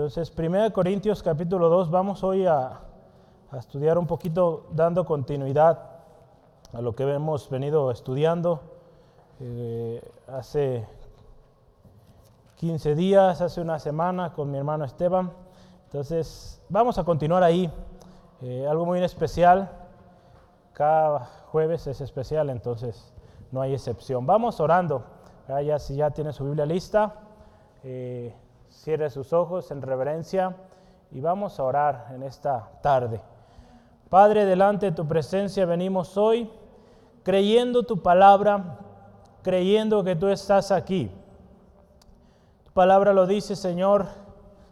Entonces, 1 Corintios capítulo 2, vamos hoy a, estudiar un poquito dando continuidad a lo que hemos venido estudiando eh, hace 15 días, hace una semana con mi hermano Esteban. Entonces, vamos a continuar ahí. Eh, algo muy especial. Cada jueves es especial, entonces no hay excepción. Vamos orando. Ya, si ya tiene su Biblia lista, eh, cierre sus ojos en reverencia y vamos a orar en esta tarde. Padre, delante de tu presencia venimos hoy creyendo tu palabra, creyendo que tú estás aquí. Tu palabra lo dice, Señor,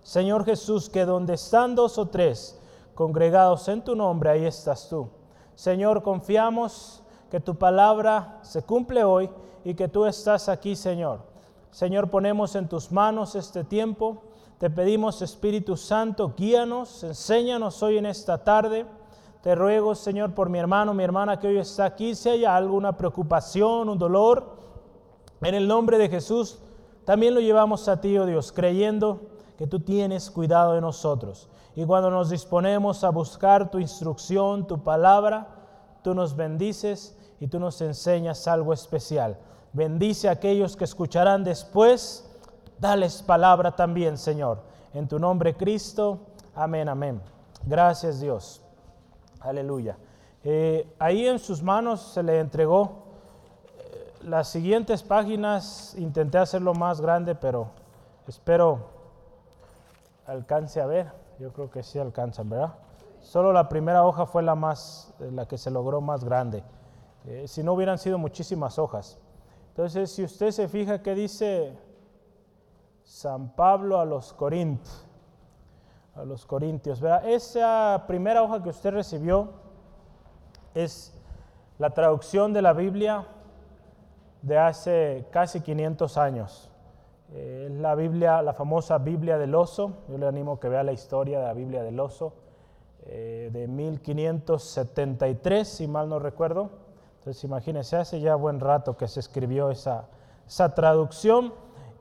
Señor Jesús, que donde están dos o tres congregados en tu nombre, ahí estás tú. Señor, confiamos que tu palabra se cumple hoy y que tú estás aquí, Señor. Señor, ponemos en tus manos este tiempo. Te pedimos, Espíritu Santo, guíanos, enséñanos hoy en esta tarde. Te ruego, Señor, por mi hermano, mi hermana que hoy está aquí, si hay alguna preocupación, un dolor, en el nombre de Jesús, también lo llevamos a ti, oh Dios, creyendo que tú tienes cuidado de nosotros. Y cuando nos disponemos a buscar tu instrucción, tu palabra, tú nos bendices y tú nos enseñas algo especial. Bendice a aquellos que escucharán después. Dales palabra también, Señor. En tu nombre, Cristo. Amén, amén. Gracias, Dios. Aleluya. Eh, ahí en sus manos se le entregó eh, las siguientes páginas. Intenté hacerlo más grande, pero espero alcance a ver. Yo creo que sí alcanzan, ¿verdad? Solo la primera hoja fue la más, eh, la que se logró más grande. si no hubieran sido muchísimas hojas. Entonces, si usted se fija que dice San Pablo a los Corintios, a los Corintios. Esa primera hoja que usted recibió es la traducción de la Biblia de hace casi 500 años. Es la Biblia, la famosa Biblia del oso. Yo le animo que vea la historia de la Biblia del oso eh, de 1573, si mal no recuerdo. Entonces imagínense, hace ya buen rato que se escribió esa, esa traducción.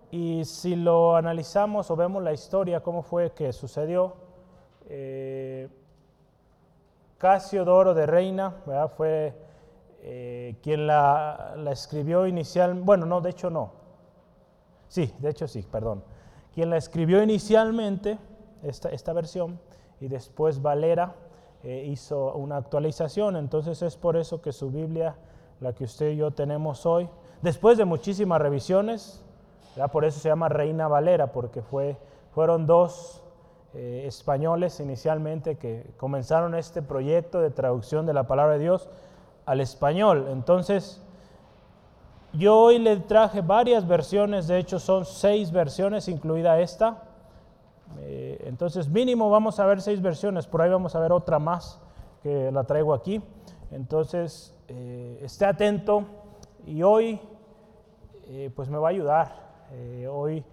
Y si lo analizamos o vemos la historia, cómo fue que sucedió, eh, Casiodoro de Reina fue eh, quien la, escribió inicial, bueno, no, de hecho no, sí, de hecho sí, perdón, quien la escribió inicialmente, esta, esta versión, y después Valera eh, hizo una actualización, entonces es por eso que su Biblia, la que usted y yo tenemos hoy, después de muchísimas revisiones, por eso se llama Reina Valera, porque fue, fueron dos eh, españoles inicialmente que comenzaron este proyecto de traducción de la palabra de Dios al español. Entonces, yo hoy le traje varias versiones, de hecho son seis versiones, incluida esta. Eh, entonces, mínimo vamos a ver seis versiones, por ahí vamos a ver otra más que la traigo aquí. Entonces, eh, esté atento y hoy pues me va a ayudar eh, hoy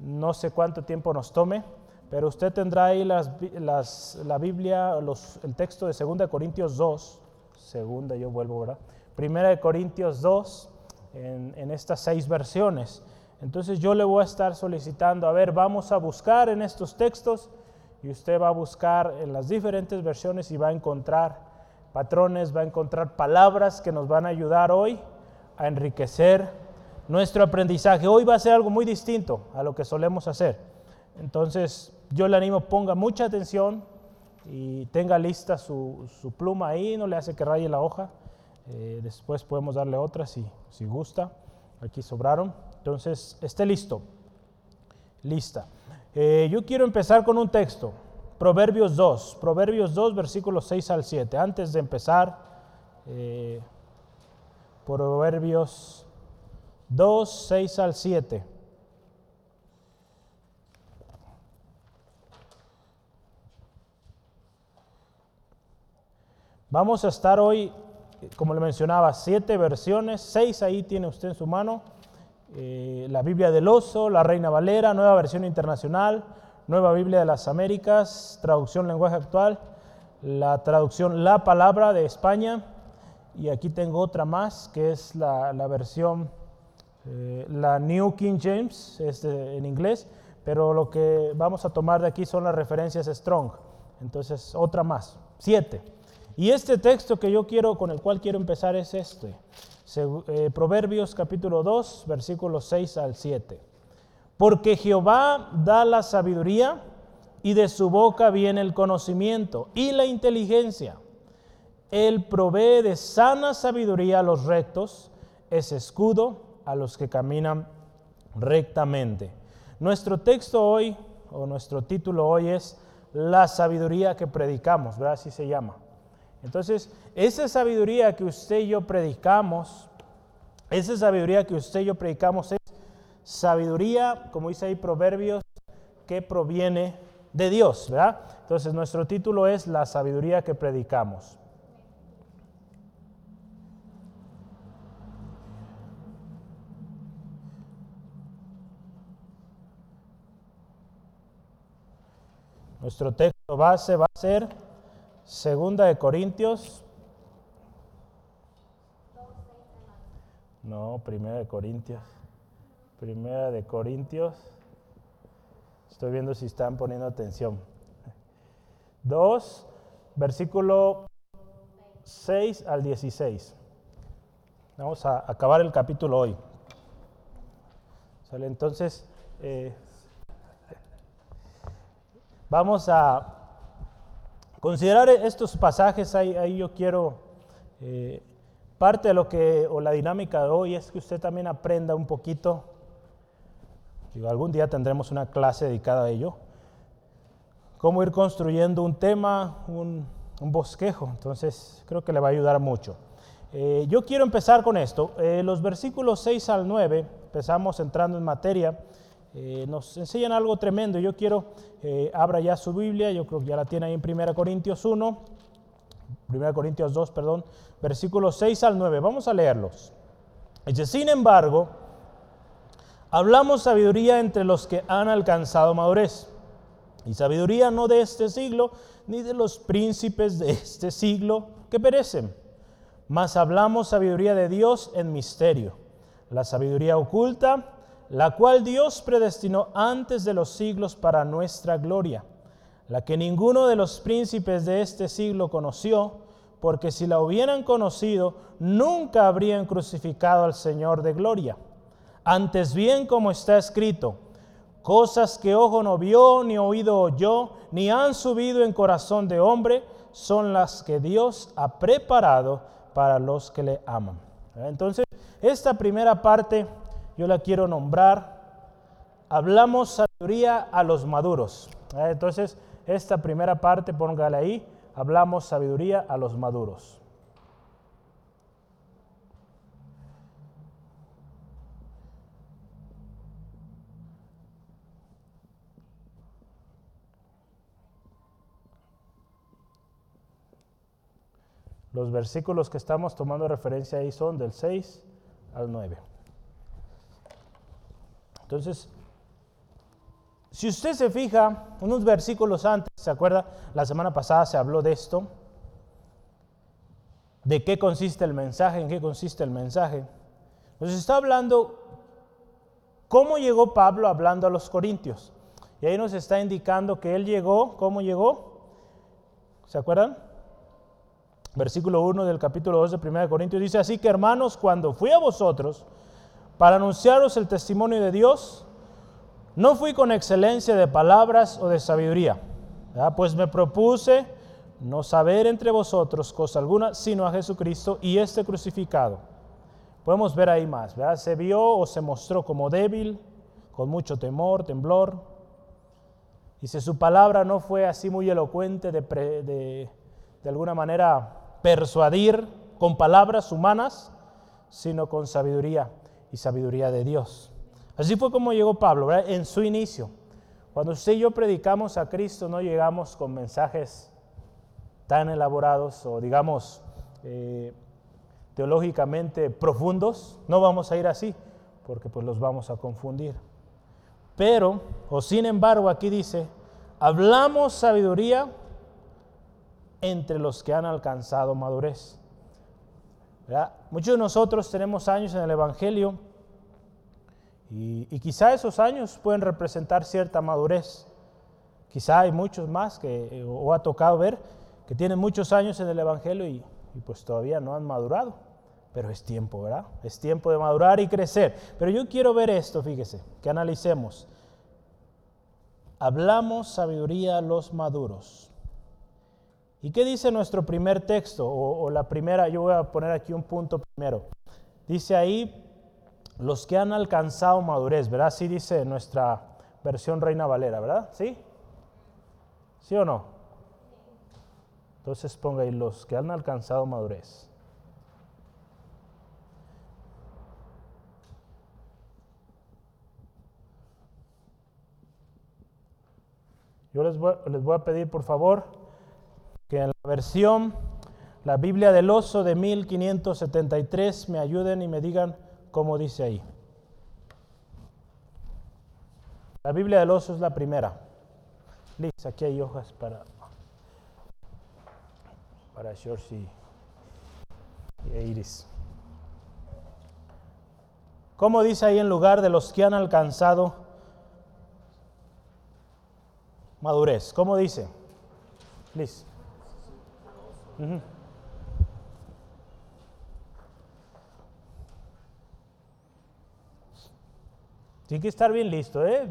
no sé cuánto tiempo nos tome, pero usted tendrá ahí las, la Biblia, los, el texto de 2 Corintios 2, segunda yo vuelvo, ¿verdad? Primera de Corintios 2, en, en estas seis versiones. Entonces yo le voy a estar solicitando, a ver, vamos a buscar en estos textos y usted va a buscar en las diferentes versiones y va a encontrar patrones, va a encontrar palabras que nos van a ayudar hoy a enriquecer nuestro aprendizaje. Hoy va a ser algo muy distinto a lo que solemos hacer. Entonces, yo le animo, ponga mucha atención y tenga lista su, pluma ahí, no le hace que raye la hoja. Eh, después podemos darle otra si, si gusta. Aquí sobraron. Entonces, esté listo. Lista. Eh, yo quiero empezar con un texto. Proverbios 2. Proverbios 2, versículos 6 al 7. Antes de empezar, eh, Proverbios 2, 6 al 7. Vamos a estar hoy, como le mencionaba, siete versiones, seis ahí tiene usted en su mano. Eh, la Biblia del Oso, la Reina Valera, nueva versión internacional, nueva Biblia de las Américas, traducción lenguaje actual, la traducción La Palabra de España, y aquí tengo otra más que es la, la versión eh, la New King James es en inglés, pero lo que vamos a tomar de aquí son las referencias strong. Entonces, otra más, siete. Y este texto que yo quiero, con el cual quiero empezar es este. Eh, Proverbios capítulo 2, versículos 6 al 7. Porque Jehová da la sabiduría y de su boca viene el conocimiento y la inteligencia. Él provee de sana sabiduría a los rectos, es escudo a los que caminan rectamente. Nuestro texto hoy, o nuestro título hoy es La sabiduría que predicamos, ¿verdad? Así se llama. Entonces, esa sabiduría que usted y yo predicamos, esa sabiduría que usted y yo predicamos es sabiduría, como dice ahí Proverbios, que proviene de Dios, ¿verdad? Entonces, nuestro título es La sabiduría que predicamos. Nuestro texto base va a ser Segunda de Corintios. No, Primera de Corintios. Primera de Corintios. Estoy viendo si están poniendo atención. 2, versículo 6 al 16. Vamos a acabar el capítulo hoy. ¿Sale? Entonces, eh, Vamos a considerar estos pasajes, ahí, yo quiero, eh, parte de lo que, o la dinámica de hoy es que usted también aprenda un poquito, digo, algún día tendremos una clase dedicada a ello, cómo ir construyendo un tema, un, bosquejo, entonces creo que le va a ayudar mucho. Eh, yo quiero empezar con esto, eh, los versículos 6 al 9, empezamos entrando en materia, eh, nos enseñan algo tremendo. Yo quiero, eh, abra ya su Biblia, yo creo que ya la tiene ahí en 1 Corintios 1, 1 Corintios 2, perdón, versículos 6 al 9. Vamos a leerlos. Dice, sin embargo, hablamos sabiduría entre los que han alcanzado madurez. Y sabiduría no de este siglo, ni de los príncipes de este siglo que perecen. Mas hablamos sabiduría de Dios en misterio. La sabiduría oculta la cual Dios predestinó antes de los siglos para nuestra gloria, la que ninguno de los príncipes de este siglo conoció, porque si la hubieran conocido, nunca habrían crucificado al Señor de gloria. Antes bien, como está escrito, cosas que ojo no vio, ni oído oyó, ni han subido en corazón de hombre, son las que Dios ha preparado para los que le aman. Entonces, esta primera parte yo la quiero nombrar. Hablamos sabiduría a los maduros. ¿eh? Entonces, esta primera parte, póngale ahí, hablamos sabiduría a los maduros. Los versículos que estamos tomando referencia ahí son del 6 al 9. Entonces, si usted se fija, unos versículos antes, ¿se acuerda? La semana pasada se habló de esto, de qué consiste el mensaje, en qué consiste el mensaje. Nos está hablando cómo llegó Pablo hablando a los corintios. Y ahí nos está indicando que él llegó, ¿cómo llegó? ¿Se acuerdan? Versículo 1 del capítulo 2 de 1 Corintios dice, así que hermanos, cuando fui a vosotros, para anunciaros el testimonio de Dios, no fui con excelencia de palabras o de sabiduría, pues me propuse no saber entre vosotros cosa alguna, sino a Jesucristo y este crucificado. Podemos ver ahí más. Se vio o se mostró como débil, con mucho temor, temblor. Y si su palabra no fue así muy elocuente de alguna manera persuadir con palabras humanas, sino con sabiduría y sabiduría de Dios. Así fue como llegó Pablo, en su inicio. Cuando usted y yo predicamos a Cristo, no llegamos con mensajes tan elaborados o digamos eh, teológicamente profundos. No vamos a ir así, porque pues los vamos a confundir. Pero, o sin embargo, aquí dice, hablamos sabiduría entre los que han alcanzado madurez. Muchos de nosotros tenemos años en el Evangelio Y, quizá esos años pueden representar cierta madurez. Quizá hay muchos más que o ha tocado ver que tienen muchos años en el Evangelio y, y pues todavía no han madurado. Pero es tiempo, ¿verdad? Es tiempo de madurar y crecer. Pero yo quiero ver esto, fíjese, que analicemos. Hablamos sabiduría a los maduros. ¿Y qué dice nuestro primer texto? O, la primera, yo voy a poner aquí un punto primero. Dice ahí, los que han alcanzado madurez, ¿verdad? Sí dice nuestra versión Reina Valera, ¿verdad? ¿Sí? ¿Sí o no? Entonces ponga ahí los que han alcanzado madurez. Yo les voy, les voy a pedir, por favor, que en la versión, la Biblia del Oso de 1573, me ayuden y me digan cómo dice ahí. La Biblia del Oso es la primera. Liz, aquí hay hojas para, para George y, y Iris. ¿Cómo dice ahí en lugar de los que han alcanzado madurez? ¿Cómo dice? Liz. Tiene que estar bien listo, ¿eh?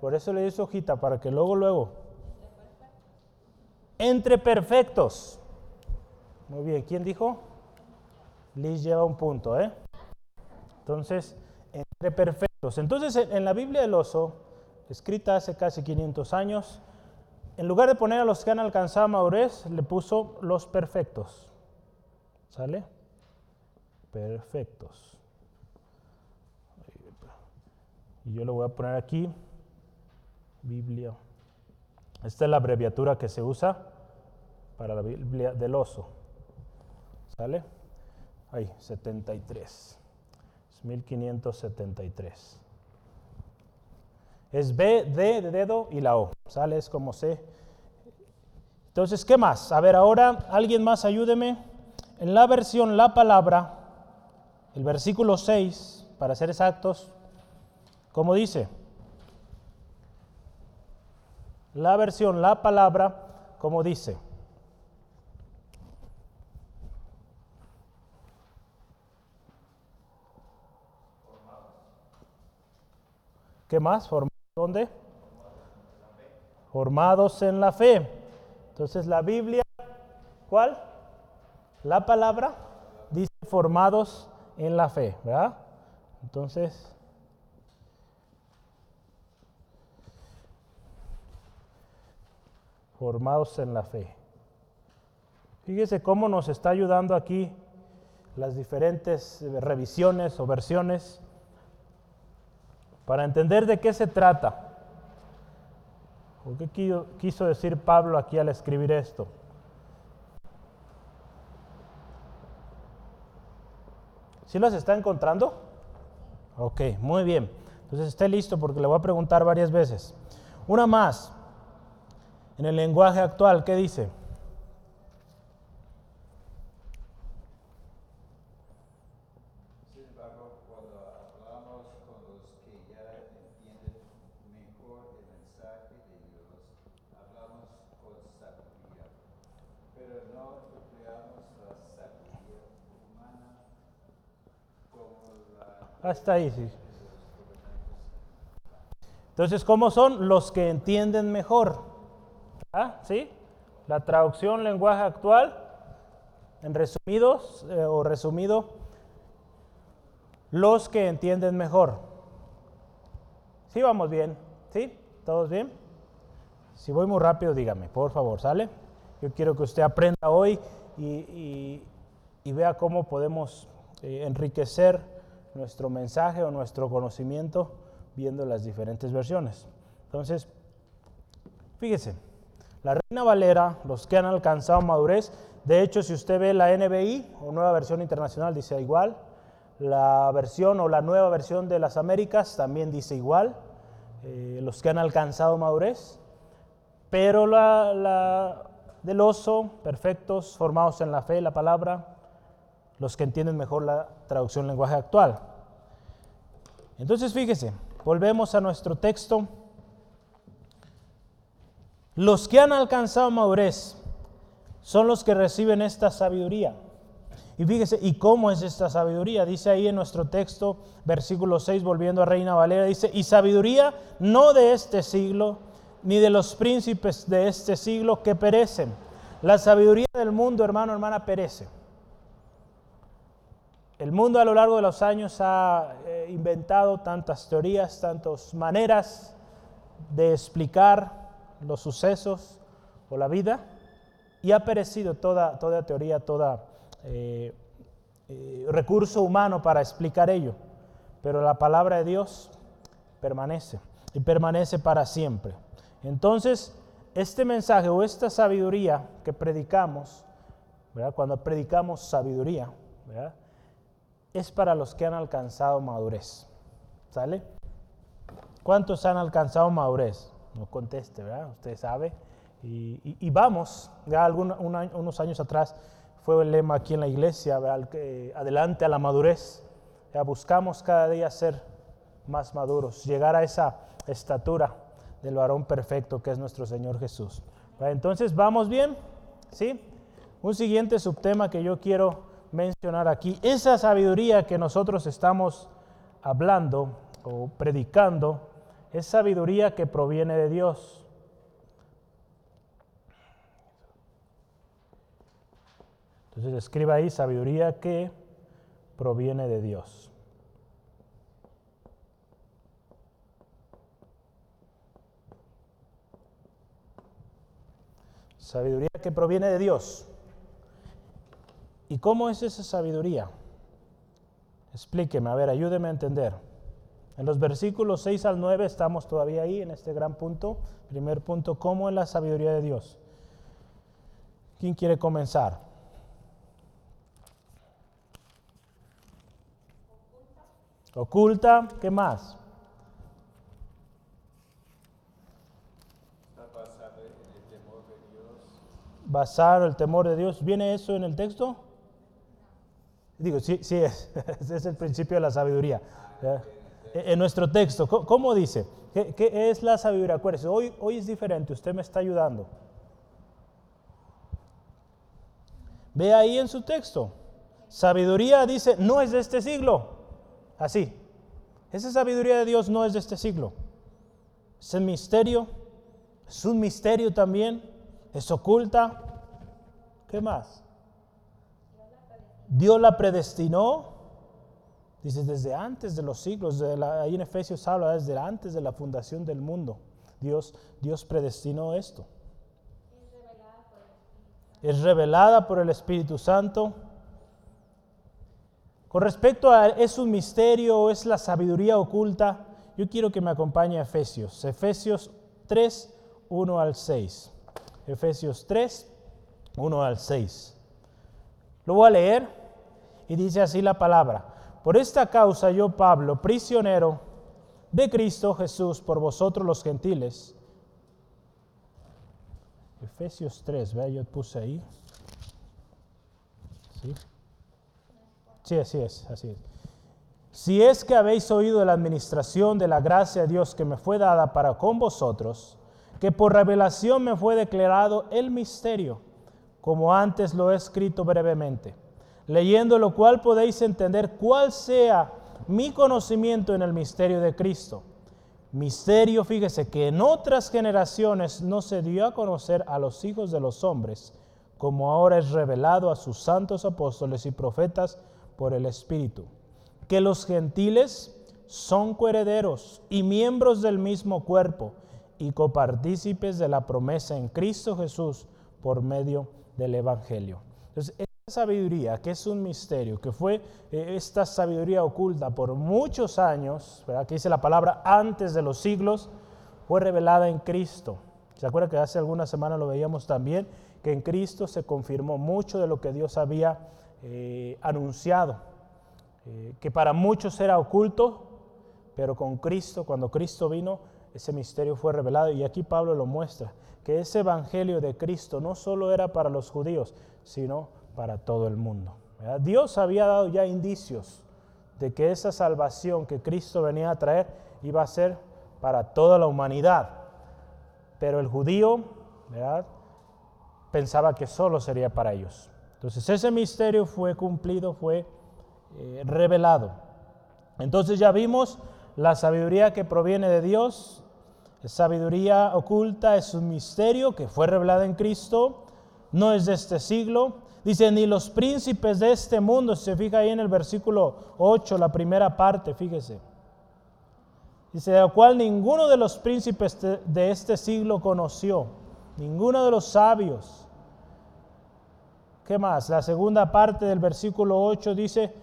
Por eso le hice hojita, para que luego, luego. Entre perfectos. Muy bien, ¿quién dijo? Liz lleva un punto, ¿eh? Entonces, entre perfectos. Entonces, en la Biblia del oso, escrita hace casi 500 años, en lugar de poner a los que han alcanzado madurez, le puso los perfectos. ¿Sale? Perfectos. Y yo lo voy a poner aquí, Biblia. Esta es la abreviatura que se usa para la Biblia del oso. ¿Sale? Ahí, 73. Es 1573. Es B, D de dedo y la O. ¿Sale? Es como C. Entonces, ¿qué más? A ver, ahora, alguien más ayúdeme. En la versión La Palabra, el versículo 6, para ser exactos, ¿cómo dice? La versión La Palabra, ¿cómo dice? ¿Qué más? ¿Dónde? Formados en la fe. Entonces la Biblia, ¿cuál? La palabra dice formados en la fe, ¿verdad? Entonces, formados en la fe. Fíjese cómo nos está ayudando aquí las diferentes revisiones o versiones para entender de qué se trata. ¿O qué quiso decir Pablo aquí al escribir esto? ¿Sí las está encontrando? Ok, muy bien. Entonces esté listo porque le voy a preguntar varias veces. Una más. En el lenguaje actual, ¿qué dice? Hasta ahí, sí. Entonces, ¿cómo son los que entienden mejor? ¿Ah? ¿Sí? La traducción lenguaje actual, en resumidos eh, o resumido, los que entienden mejor. ¿Sí vamos bien? ¿Sí? ¿Todos bien? Si voy muy rápido, dígame, por favor, ¿sale? Yo quiero que usted aprenda hoy y, vea cómo podemos eh, enriquecer nuestro mensaje o nuestro conocimiento viendo las diferentes versiones. Entonces, fíjese, la Reina Valera, los que han alcanzado madurez, de hecho, si usted ve la NBI o nueva versión internacional, dice igual. La versión o la nueva versión de las Américas también dice igual. Eh, los que han alcanzado madurez. Pero la, la del oso, perfectos, formados en la fe, la palabra, los que entienden mejor la traducción lenguaje actual. Entonces fíjese, volvemos a nuestro texto. Los que han alcanzado madurez son los que reciben esta sabiduría. Y fíjese, ¿y cómo es esta sabiduría? Dice ahí en nuestro texto, versículo 6, volviendo a Reina Valera, dice, y sabiduría no de este siglo, ni de los príncipes de este siglo que perecen. La sabiduría del mundo, hermano, hermana, perece. El mundo a lo largo de los años ha eh, inventado tantas teorías, tantas maneras de explicar los sucesos o la vida, y ha perecido toda, toda teoría, toda eh, eh, recurso humano para explicar ello. Pero la palabra de Dios permanece y permanece para siempre. Entonces, este mensaje o esta sabiduría que predicamos, cuando predicamos sabiduría, es para los que han alcanzado madurez. ¿Sale? ¿Cuántos han alcanzado madurez? No conteste, ¿verdad? Usted sabe. Y, vamos, ya unos años atrás fue el lema aquí en la iglesia, adelante a la madurez. Ya buscamos cada día ser más maduros, llegar a esa estatura del varón perfecto que es nuestro Señor Jesús. Entonces, ¿vamos bien? ¿Sí? Un siguiente subtema que yo quiero mencionar aquí, esa sabiduría que nosotros estamos hablando o predicando, es sabiduría que proviene de Dios. Entonces escriba ahí sabiduría que proviene de Dios. Sabiduría que proviene de Dios. ¿Y cómo es esa sabiduría? Explíqueme, a ver, ayúdeme a entender. En los versículos 6 al 9 estamos todavía ahí en este gran punto. Primer punto, ¿cómo es la sabiduría de Dios? ¿Quién quiere comenzar? Oculta, ¿qué más? Basar el temor de Dios. ¿Viene eso en el texto? Digo, sí, sí es. Es el principio de la sabiduría. En nuestro texto, ¿cómo dice? ¿Qué, es la sabiduría? Acuérdese, hoy, hoy es diferente, usted me está ayudando. Ve ahí en su texto. Sabiduría dice, no es de este siglo. Así. Esa sabiduría de Dios no es de este siglo. Es el misterio. Es un misterio también. Es oculta. ¿Qué más? Dios la predestinó. Dice, desde antes de los siglos. Ahí en Efesios habla desde antes de la fundación del mundo. Dios, Dios predestinó esto. Es revelada por el Espíritu Santo con respecto a es un misterio es la sabiduría oculta, yo quiero que me acompañe a Efesios. Efesios 3, 1 al 6. Efesios 3, 1 al 6. Lo voy a leer y dice así la palabra. Por esta causa yo, Pablo, prisionero de Cristo Jesús por vosotros los gentiles. Efesios 3, vea, yo puse ahí. ¿Sí? Sí, así es, así es. Si es que habéis oído la administración de la gracia de Dios que me fue dada para con vosotros, que por revelación me fue declarado el misterio, como antes lo he escrito brevemente, leyendo lo cual podéis entender cuál sea mi conocimiento en el misterio de Cristo. Misterio, fíjese, que en otras generaciones no se dio a conocer a los hijos de los hombres, como ahora es revelado a sus santos apóstoles y profetas, por el Espíritu, que los gentiles son coherederos y miembros del mismo cuerpo y copartícipes de la promesa en Cristo Jesús por medio del Evangelio. Entonces, esta sabiduría, que es un misterio, que fue eh, esta sabiduría oculta por muchos años, ¿verdad? que dice la palabra antes de los siglos, fue revelada en Cristo. ¿Se acuerda que hace algunas semanas lo veíamos también? Que en Cristo se confirmó mucho de lo que Dios había eh, anunciado, eh, que para muchos era oculto, pero con Cristo, cuando Cristo vino, ese misterio fue revelado y aquí Pablo lo muestra, que ese evangelio de Cristo no solo era para los judíos, sino para todo el mundo. Dios había dado ya indicios de que esa salvación que Cristo venía a traer iba a ser para toda la humanidad. Pero el judío, ¿verdad? Pensaba que solo sería para ellos. Entonces ese misterio fue cumplido, fue eh, revelado. Entonces ya vimos la sabiduría que proviene de Dios, sabiduría oculta, es un misterio que fue revelado en Cristo, no es de este siglo. Dice, ni los príncipes de este mundo, se fija ahí en el versículo 8, la primera parte, fíjese. Dice, de lo cual ninguno de los príncipes de este siglo conoció, ninguno de los sabios. ¿Qué más? La segunda parte del versículo 8 dice,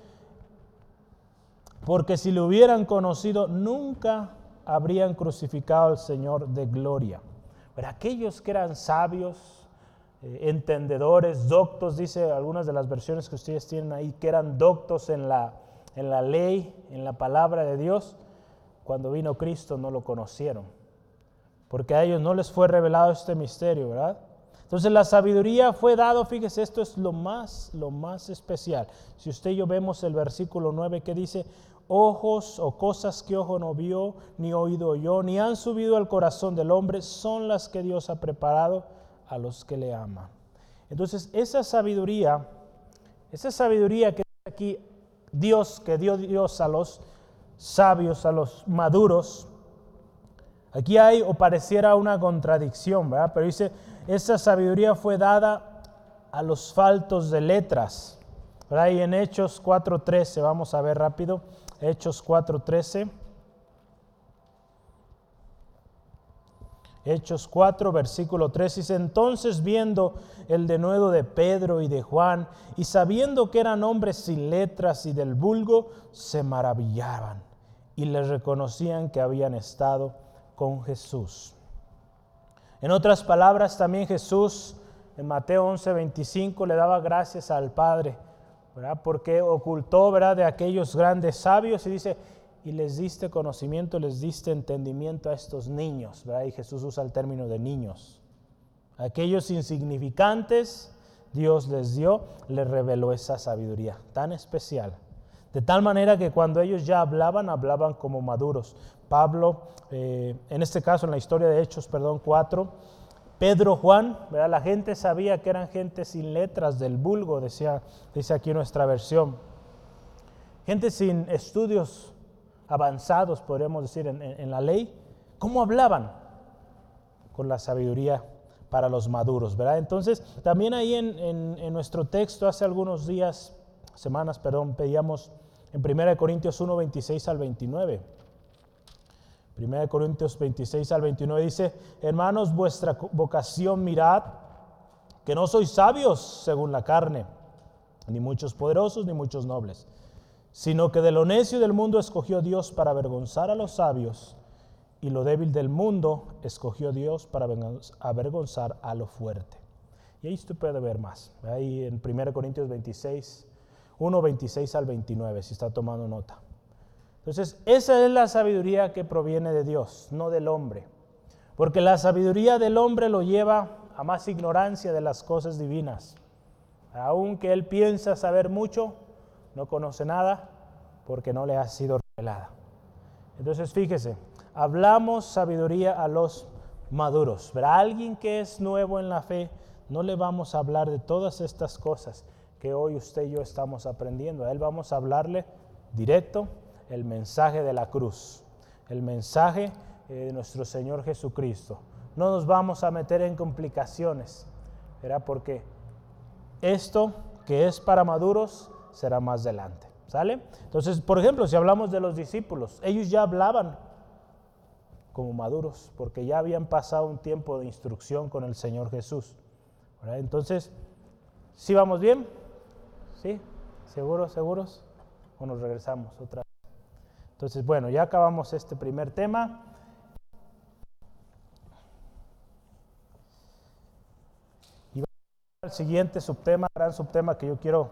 porque si lo hubieran conocido, nunca habrían crucificado al Señor de gloria. Pero aquellos que eran sabios, eh, entendedores, doctos, dice algunas de las versiones que ustedes tienen ahí, que eran doctos en la, en la ley, en la palabra de Dios, cuando vino Cristo no lo conocieron, porque a ellos no les fue revelado este misterio, ¿verdad? Entonces la sabiduría fue dado, fíjese, esto es lo más, lo más especial. Si usted y yo vemos el versículo 9 que dice, ojos o cosas que ojo no vio, ni oído oyó, ni han subido al corazón del hombre, son las que Dios ha preparado a los que le aman. Entonces, esa sabiduría, esa sabiduría que aquí Dios, que dio Dios a los sabios, a los maduros, aquí hay o pareciera una contradicción, ¿verdad? Pero dice, esa sabiduría fue dada a los faltos de letras. ¿verdad? En Hechos 4.13, vamos a ver rápido. Hechos 4:13. Hechos 4, versículo 3 dice, entonces viendo el denuedo de Pedro y de Juan, y sabiendo que eran hombres sin letras y del vulgo, se maravillaban y les reconocían que habían estado con Jesús. En otras palabras, también Jesús en Mateo 11, 25 le daba gracias al Padre porque ocultó ¿verdad? de aquellos grandes sabios y dice, y les diste conocimiento, les diste entendimiento a estos niños. ¿verdad? Y Jesús usa el término de niños. Aquellos insignificantes, Dios les dio, les reveló esa sabiduría tan especial. De tal manera que cuando ellos ya hablaban, hablaban como maduros. Pablo, eh, en este caso en la historia de Hechos, perdón, 4, Pedro, Juan, la gente sabía que eran gente sin letras del vulgo, decía, dice aquí nuestra versión. Gente sin estudios avanzados, podríamos decir, en, la ley. ¿Cómo hablaban? Con la sabiduría para los maduros, ¿verdad? Entonces, también ahí en, en nuestro texto, hace algunos días, semanas, perdón, pedíamos en 1 Corintios 1, 26 al 29. 1 Corintios 26 al 29 dice, hermanos, vuestra vocación mirad, que no sois sabios según la carne, ni muchos poderosos, ni muchos nobles, sino que de lo necio del mundo escogió Dios para avergonzar a los sabios, y lo débil del mundo escogió Dios para avergonzar a lo fuerte. Y ahí usted puede ver más, ahí en 1 Corintios 26, 1, 26 al 29, si está tomando nota. Entonces, esa es la sabiduría que proviene de Dios, no del hombre. Porque la sabiduría del hombre lo lleva a más ignorancia de las cosas divinas. Aunque él piensa saber mucho, no conoce nada porque no le ha sido revelada. Entonces, fíjese, hablamos sabiduría a los maduros. Pero a alguien que es nuevo en la fe, no le vamos a hablar de todas estas cosas que hoy usted y yo estamos aprendiendo. A él vamos a hablarle directo el mensaje de la cruz, el mensaje eh, de nuestro Señor Jesucristo. No nos vamos a meter en complicaciones, ¿verdad? Porque esto que es para maduros será más adelante, ¿sale? Entonces, por ejemplo, si hablamos de los discípulos, ellos ya hablaban como maduros, porque ya habían pasado un tiempo de instrucción con el Señor Jesús. Entonces, ¿sí vamos bien? ¿Sí? ¿Seguros, seguros? ¿O nos regresamos otra vez? Entonces, bueno, ya acabamos este primer tema. Y vamos al siguiente subtema, gran subtema que yo quiero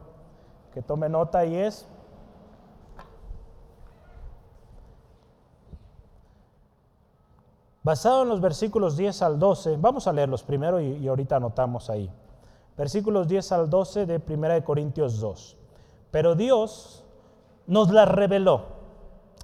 que tome nota y es basado en los versículos 10 al 12, vamos a leerlos primero y, y ahorita anotamos ahí. Versículos 10 al 12 de 1 Corintios 2. Pero Dios nos las reveló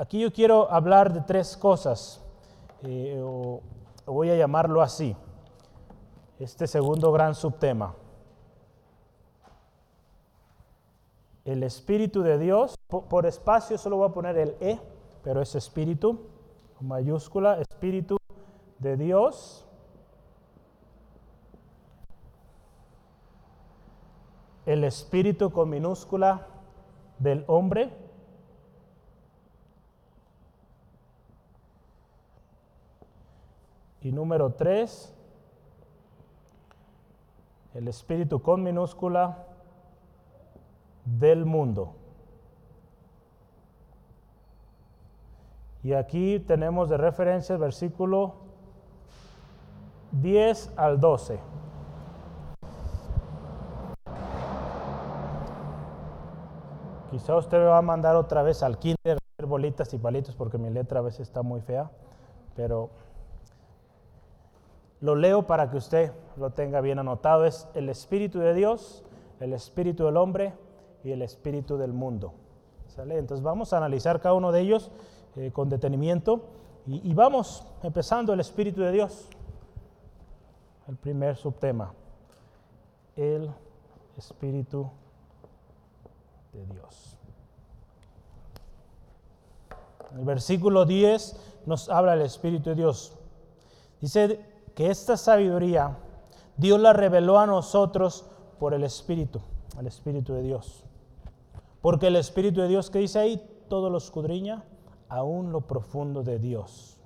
Aquí yo quiero hablar de tres cosas, eh, o voy a llamarlo así, este segundo gran subtema. El Espíritu de Dios, por, espacio solo voy a poner el E, pero es Espíritu, mayúscula, Espíritu de Dios. El Espíritu con minúscula del hombre. Y número tres, el espíritu con minúscula del mundo. Y aquí tenemos de referencia el versículo 10 al 12. Quizá usted me va a mandar otra vez al kinder bolitas y palitos porque mi letra a veces está muy fea, pero lo leo para que usted lo tenga bien anotado. Es el Espíritu de Dios, el Espíritu del hombre y el Espíritu del mundo. ¿Sale? Entonces vamos a analizar cada uno de ellos eh, con detenimiento y, y vamos empezando el Espíritu de Dios. El primer subtema, el Espíritu de Dios. El versículo 10 nos habla del Espíritu de Dios. Dice, que esta sabiduría Dios la reveló a nosotros por el Espíritu, el Espíritu de Dios. Porque el Espíritu de Dios que dice ahí, todo lo escudriña, aún lo profundo de Dios.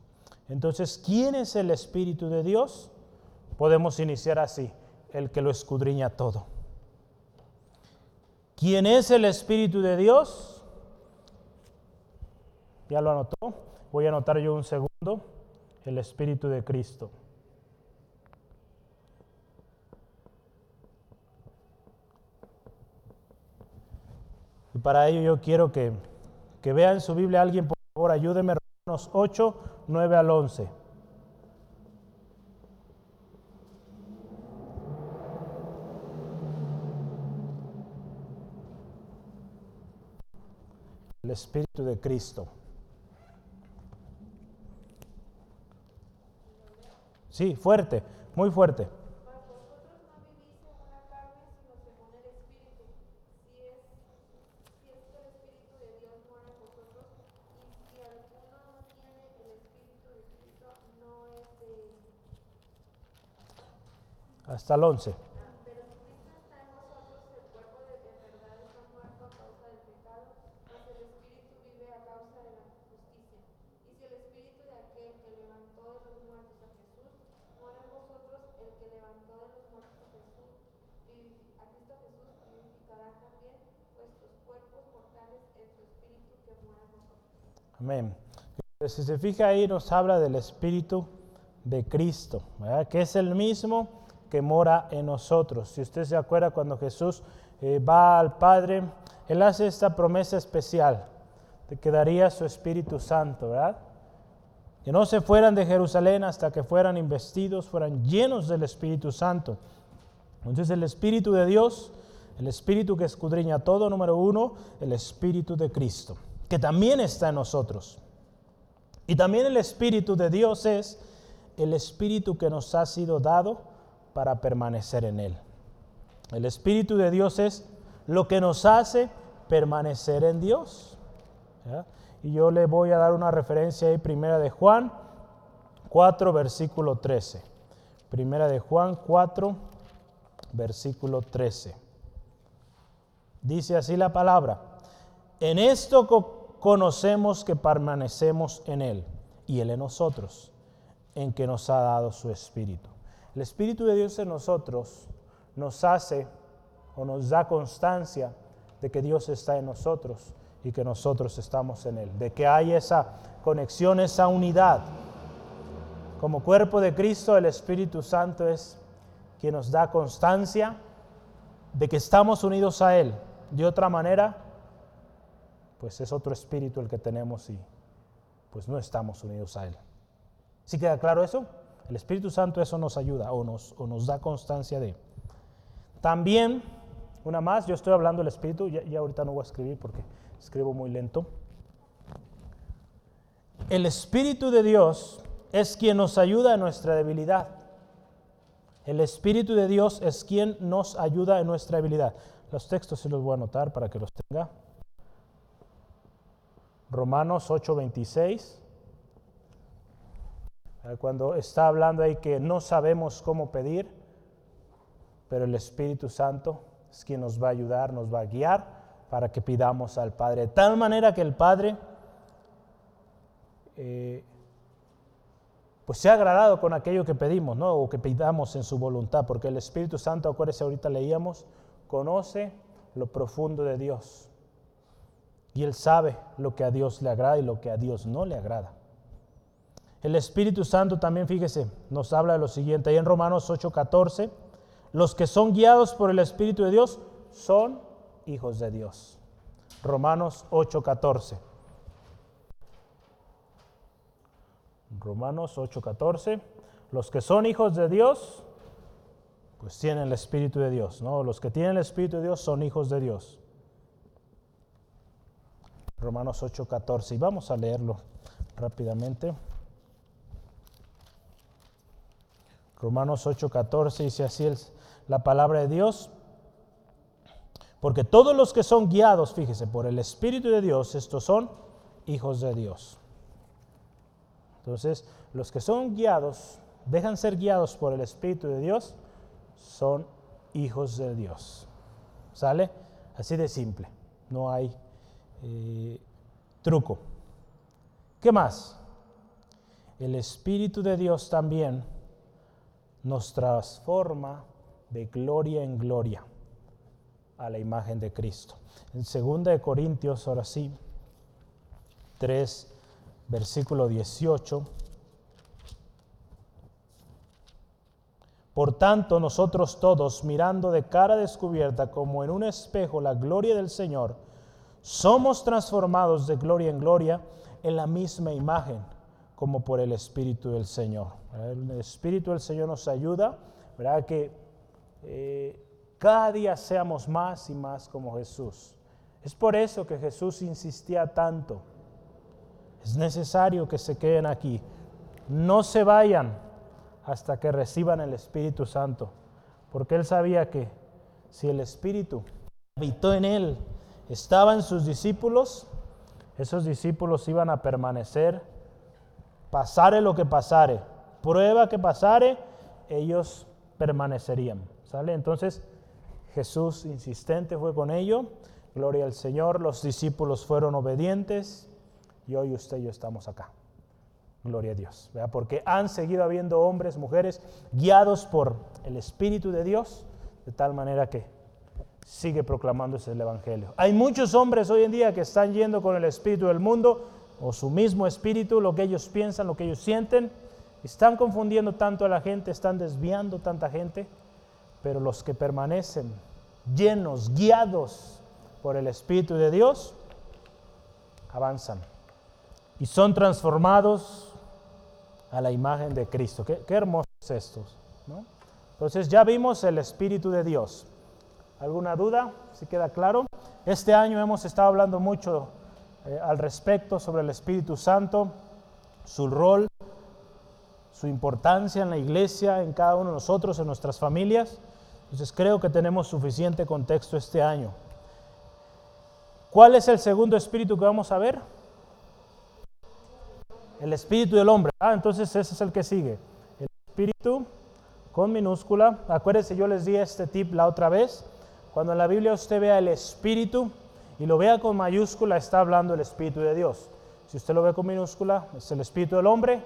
Entonces, ¿quién es el Espíritu de Dios? Podemos iniciar así, el que lo escudriña todo. ¿Quién es el Espíritu de Dios? ¿Ya lo anotó? Voy a anotar yo un segundo. El Espíritu de Cristo. Para ello yo quiero que, que vea en su Biblia alguien, por favor, ayúdeme, Romanos 8, 9 al 11. El Espíritu de Cristo. Sí, fuerte, muy fuerte. Hasta el 11. Amén. Si se fija ahí, nos habla del Espíritu de Cristo, que es el mismo que mora en nosotros. Si usted se acuerda cuando Jesús eh, va al Padre, Él hace esta promesa especial de que daría su Espíritu Santo, ¿verdad? Que no se fueran de Jerusalén hasta que fueran investidos, fueran llenos del Espíritu Santo. Entonces el Espíritu de Dios, el Espíritu que escudriña todo, número uno, el Espíritu de Cristo, que también está en nosotros. Y también el Espíritu de Dios es el Espíritu que nos ha sido dado para permanecer en Él. El Espíritu de Dios es lo que nos hace permanecer en Dios. Y yo le voy a dar una referencia ahí, primera de Juan 4, versículo 13. Primera de Juan 4, versículo 13. Dice así la palabra. En esto conocemos que permanecemos en Él y Él en nosotros, en que nos ha dado su Espíritu. El Espíritu de Dios en nosotros nos hace o nos da constancia de que Dios está en nosotros y que nosotros estamos en Él, de que hay esa conexión, esa unidad. Como cuerpo de Cristo, el Espíritu Santo es quien nos da constancia de que estamos unidos a Él. De otra manera, pues es otro espíritu el que tenemos y pues no estamos unidos a Él. ¿Sí queda claro eso? El Espíritu Santo eso nos ayuda o nos, o nos da constancia de. También, una más, yo estoy hablando del Espíritu, ya, ya ahorita no voy a escribir porque escribo muy lento. El Espíritu de Dios es quien nos ayuda en nuestra debilidad. El Espíritu de Dios es quien nos ayuda en nuestra debilidad. Los textos sí los voy a anotar para que los tenga. Romanos 8:26. Cuando está hablando ahí que no sabemos cómo pedir, pero el Espíritu Santo es quien nos va a ayudar, nos va a guiar para que pidamos al Padre. De tal manera que el Padre eh, pues se ha agradado con aquello que pedimos, ¿no? O que pidamos en su voluntad, porque el Espíritu Santo, acuérdense, ahorita leíamos, conoce lo profundo de Dios. Y Él sabe lo que a Dios le agrada y lo que a Dios no le agrada. El Espíritu Santo también, fíjese, nos habla de lo siguiente, ahí en Romanos 8:14, los que son guiados por el Espíritu de Dios son hijos de Dios. Romanos 8:14. Romanos 8:14, los que son hijos de Dios, pues tienen el Espíritu de Dios, ¿no? Los que tienen el Espíritu de Dios son hijos de Dios. Romanos 8:14. Y vamos a leerlo rápidamente. Romanos 8:14 dice así es la palabra de Dios. Porque todos los que son guiados, fíjese, por el Espíritu de Dios, estos son hijos de Dios. Entonces, los que son guiados, dejan ser guiados por el Espíritu de Dios, son hijos de Dios. ¿Sale? Así de simple. No hay eh, truco. ¿Qué más? El Espíritu de Dios también nos transforma de gloria en gloria a la imagen de Cristo. En 2 Corintios, ahora sí, 3, versículo 18. Por tanto, nosotros todos, mirando de cara descubierta como en un espejo la gloria del Señor, somos transformados de gloria en gloria en la misma imagen como por el Espíritu del Señor. El Espíritu del Señor nos ayuda, ¿verdad? Que eh, cada día seamos más y más como Jesús. Es por eso que Jesús insistía tanto. Es necesario que se queden aquí. No se vayan hasta que reciban el Espíritu Santo. Porque Él sabía que si el Espíritu habitó en Él, estaba en sus discípulos, esos discípulos iban a permanecer, pasare lo que pasare, prueba que pasare, ellos permanecerían. ¿Sale? Entonces Jesús insistente fue con ello, gloria al Señor, los discípulos fueron obedientes y hoy usted y yo estamos acá. Gloria a Dios, porque han seguido habiendo hombres, mujeres, guiados por el Espíritu de Dios, de tal manera que sigue proclamándose el Evangelio. Hay muchos hombres hoy en día que están yendo con el espíritu del mundo o su mismo espíritu, lo que ellos piensan, lo que ellos sienten. Están confundiendo tanto a la gente, están desviando tanta gente, pero los que permanecen llenos, guiados por el Espíritu de Dios, avanzan y son transformados a la imagen de Cristo. Qué, hermosos estos. ¿no? Entonces ya vimos el Espíritu de Dios. ¿Alguna duda? ¿Si queda claro? Este año hemos estado hablando mucho eh, al respecto sobre el Espíritu Santo, su rol, su importancia en la iglesia, en cada uno de nosotros, en nuestras familias. Entonces creo que tenemos suficiente contexto este año. ¿Cuál es el segundo espíritu que vamos a ver? El espíritu del hombre. Ah, entonces ese es el que sigue. El espíritu con minúscula. Acuérdense, yo les di este tip la otra vez. Cuando en la Biblia usted vea el Espíritu y lo vea con mayúscula, está hablando el Espíritu de Dios. Si usted lo ve con minúscula, es el Espíritu del hombre.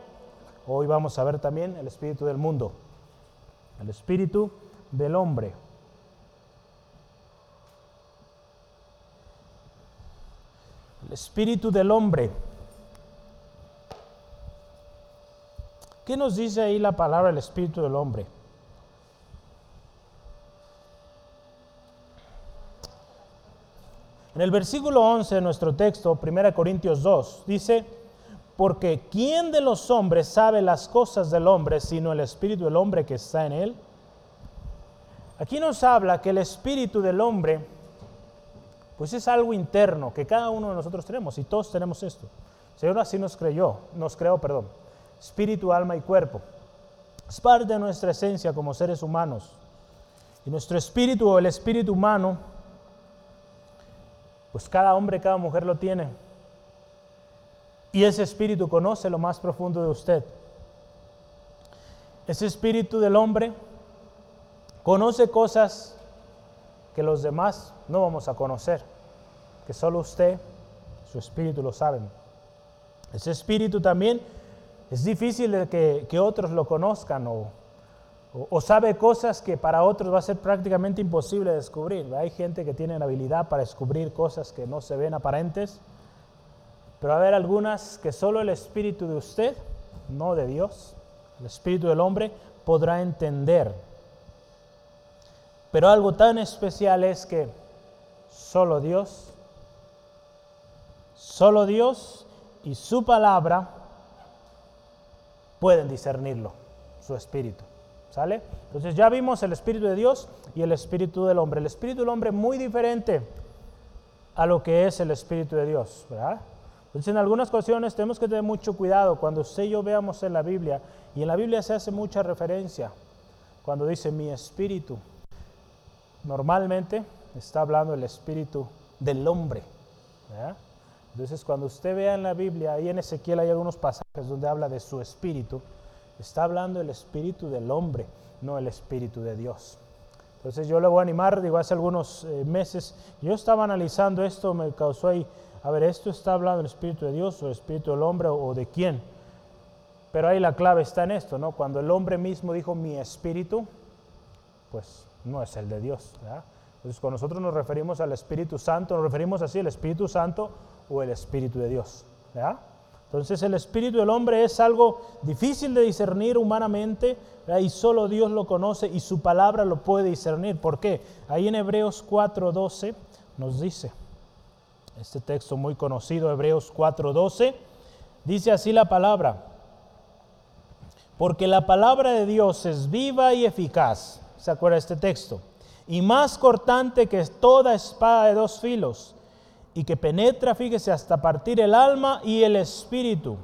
Hoy vamos a ver también el Espíritu del mundo. El Espíritu del hombre. espíritu del hombre. ¿Qué nos dice ahí la palabra el espíritu del hombre? En el versículo 11 de nuestro texto, 1 Corintios 2, dice, porque ¿quién de los hombres sabe las cosas del hombre sino el espíritu del hombre que está en él? Aquí nos habla que el espíritu del hombre, pues es algo interno que cada uno de nosotros tenemos y todos tenemos esto. El Señor así nos creyó, nos creó, perdón, espíritu, alma y cuerpo. Es parte de nuestra esencia como seres humanos. Y nuestro espíritu o el espíritu humano, pues cada hombre, cada mujer lo tiene. Y ese espíritu conoce lo más profundo de usted. Ese espíritu del hombre conoce cosas que los demás no vamos a conocer, que solo usted, su espíritu lo saben. Ese espíritu también es difícil de que, que otros lo conozcan o, o, sabe cosas que para otros va a ser prácticamente imposible descubrir. Hay gente que tiene la habilidad para descubrir cosas que no se ven aparentes pero va a haber algunas que solo el Espíritu de usted, no de Dios, el Espíritu del hombre, podrá entender. Pero algo tan especial es que solo Dios, solo Dios y su palabra pueden discernirlo, su espíritu. ¿Sale? Entonces ya vimos el espíritu de Dios y el espíritu del hombre. El espíritu del hombre muy diferente a lo que es el espíritu de Dios, ¿verdad? Entonces, en algunas ocasiones tenemos que tener mucho cuidado cuando usted y yo veamos en la Biblia, y en la Biblia se hace mucha referencia cuando dice mi espíritu. Normalmente está hablando el espíritu del hombre. Entonces, cuando usted vea en la Biblia, ahí en Ezequiel hay algunos pasajes donde habla de su espíritu, está hablando el espíritu del hombre, no el espíritu de Dios. Entonces yo le voy a animar, digo, hace algunos eh, meses, yo estaba analizando esto, me causó ahí a ver, ¿esto está hablando del Espíritu de Dios o del Espíritu del hombre o de quién? Pero ahí la clave está en esto, ¿no? Cuando el hombre mismo dijo mi espíritu, pues no es el de Dios. Entonces, cuando nosotros nos referimos al Espíritu Santo, nos referimos así, el Espíritu Santo o el Espíritu de Dios. Entonces, el Espíritu del hombre es algo difícil de discernir humanamente y solo Dios lo conoce y su palabra lo puede discernir. ¿Por qué? Ahí en Hebreos 4:12 nos dice este texto muy conocido, Hebreos 4:12, dice así la palabra, porque la palabra de Dios es viva y eficaz, ¿se acuerda este texto? Y más cortante que toda espada de dos filos, y que penetra, fíjese, hasta partir el alma y el espíritu,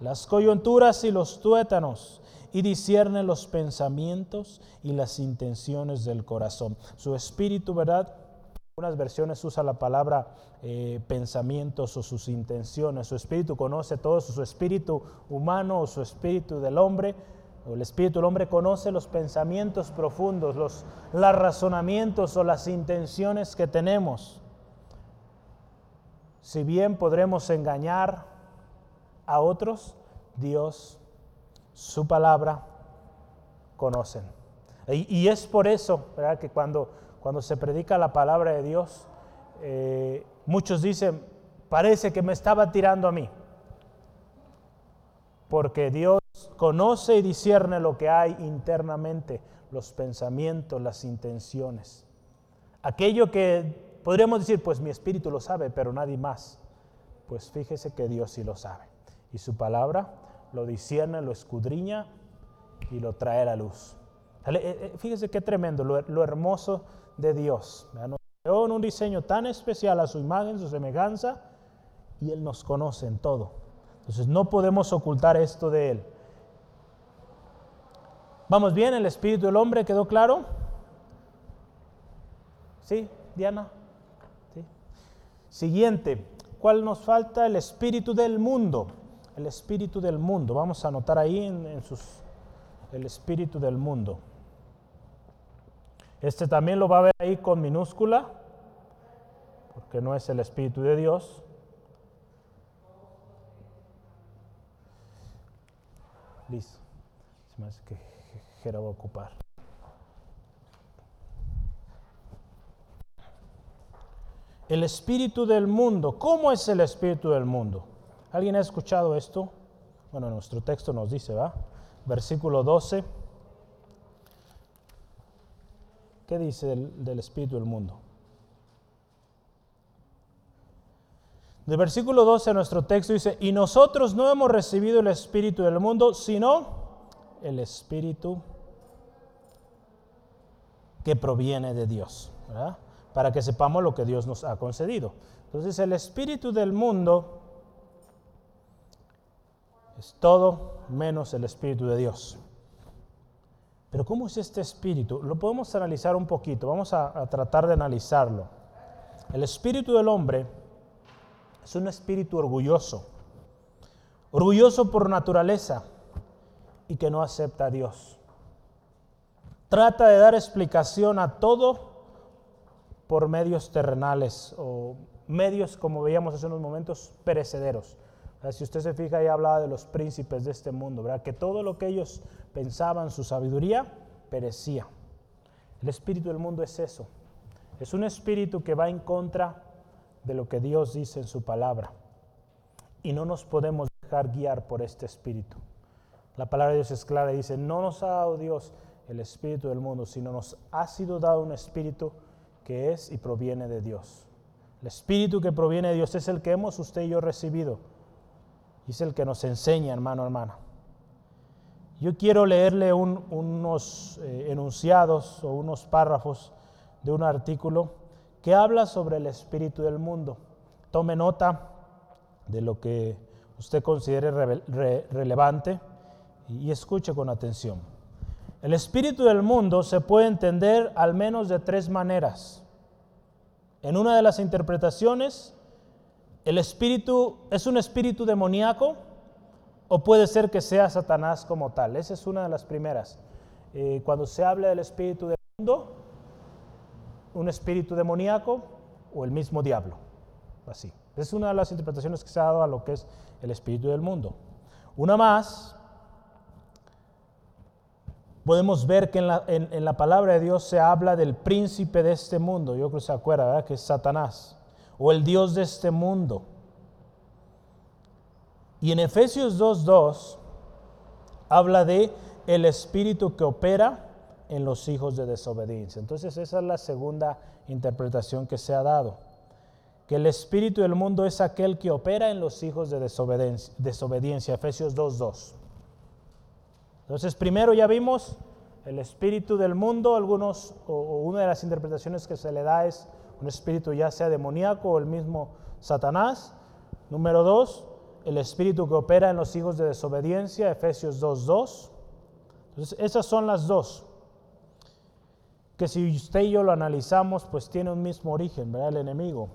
las coyunturas y los tuétanos, y discierne los pensamientos y las intenciones del corazón. Su espíritu, ¿verdad? Algunas versiones usa la palabra eh, pensamientos o sus intenciones. Su espíritu conoce todo, su espíritu humano o su espíritu del hombre. O el espíritu del hombre conoce los pensamientos profundos, los, los razonamientos o las intenciones que tenemos. Si bien podremos engañar a otros, Dios, su palabra, conocen. Y, es por eso que cuando cuando se predica la palabra de Dios, eh, muchos dicen, parece que me estaba tirando a mí. Porque Dios conoce y discierne lo que hay internamente, los pensamientos, las intenciones. Aquello que podríamos decir, pues mi espíritu lo sabe, pero nadie más. Pues fíjese que Dios sí lo sabe. Y su palabra lo discierne, lo escudriña y lo trae a la luz. Eh, eh, fíjese qué tremendo, lo, hermoso de Dios. Nos creó en un diseño tan especial a su imagen, su semejanza, y Él nos conoce en todo. Entonces no podemos ocultar esto de Él. ¿Vamos bien? ¿El espíritu del hombre quedó claro? ¿Sí, Diana? Siguiente, ¿cuál nos falta? El espíritu del mundo. El espíritu del mundo. Vamos a anotar ahí en, en sus... El espíritu del mundo. Este también lo va a ver ahí con minúscula, porque no es el Espíritu de Dios. Listo. Se me hace que Jera va a ocupar. El espíritu del mundo. ¿Cómo es el espíritu del mundo? ¿Alguien ha escuchado esto? Bueno, nuestro texto nos dice, ¿va? Versículo 12. ¿Qué dice del, espíritu del mundo? Del versículo 12 nuestro texto dice, y nosotros no hemos recibido el espíritu del mundo, sino el espíritu que proviene de Dios, para que sepamos lo que Dios nos ha concedido. Entonces el espíritu del mundo es todo menos el espíritu de Dios. Pero ¿cómo es este espíritu? Lo podemos analizar un poquito, vamos a, a tratar de analizarlo. El espíritu del hombre es un espíritu orgulloso, orgulloso por naturaleza y que no acepta a Dios. Trata de dar explicación a todo por medios terrenales o medios, como veíamos hace unos momentos, perecederos. Si usted se fija, ya hablaba de los príncipes de este mundo, ¿verdad? que todo lo que ellos pensaban, su sabiduría, perecía. El espíritu del mundo es eso. Es un espíritu que va en contra de lo que Dios dice en su palabra. Y no nos podemos dejar guiar por este espíritu. La palabra de Dios es clara y dice, no nos ha dado Dios el espíritu del mundo, sino nos ha sido dado un espíritu que es y proviene de Dios. El espíritu que proviene de Dios es el que hemos usted y yo recibido. Y es el que nos enseña, hermano, hermana. Yo quiero leerle unos eh, enunciados o unos párrafos de un artículo que habla sobre el espíritu del mundo. Tome nota de lo que usted considere relevante y escuche con atención. El espíritu del mundo se puede entender al menos de tres maneras. En una de las interpretaciones, el espíritu es un espíritu demoníaco o puede ser que sea Satanás como tal. Esa es una de las primeras. Eh, cuando se habla del espíritu del mundo, un espíritu demoníaco o el mismo diablo. Así. Es una de las interpretaciones que se ha dado a lo que es el espíritu del mundo. Una más, podemos ver que en la, en, la, palabra de Dios se habla del príncipe de este mundo. Yo creo que se acuerda, ¿verdad? Que es Satanás. O el Dios de este mundo. Y en Efesios 2.2 habla de el espíritu que opera en los hijos de desobediencia. Entonces esa es la segunda interpretación que se ha dado, que el espíritu del mundo es aquel que opera en los hijos de desobediencia, desobediencia Efesios 2.2. Entonces primero ya vimos el espíritu del mundo, algunos, o, una de las interpretaciones que se le da es un espíritu ya sea demoníaco o el mismo Satanás. Número dos, el espíritu que opera en los hijos de desobediencia, Efesios 2.2. Entonces, esas son las dos que si usted y yo lo analizamos, pues tiene un mismo origen, ¿verdad? El enemigo.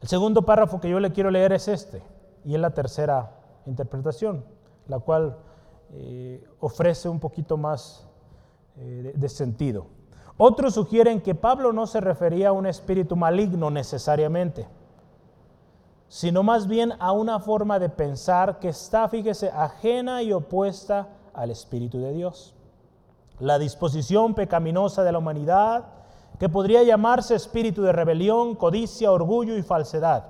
El segundo párrafo que yo le quiero leer es este, y es la tercera interpretación, la cual eh, ofrece un poquito más eh, de, sentido. Otros sugieren que Pablo no se refería a un espíritu maligno necesariamente, sino más bien a una forma de pensar que está, fíjese, ajena y opuesta al Espíritu de Dios la disposición pecaminosa de la humanidad, que podría llamarse espíritu de rebelión, codicia, orgullo y falsedad.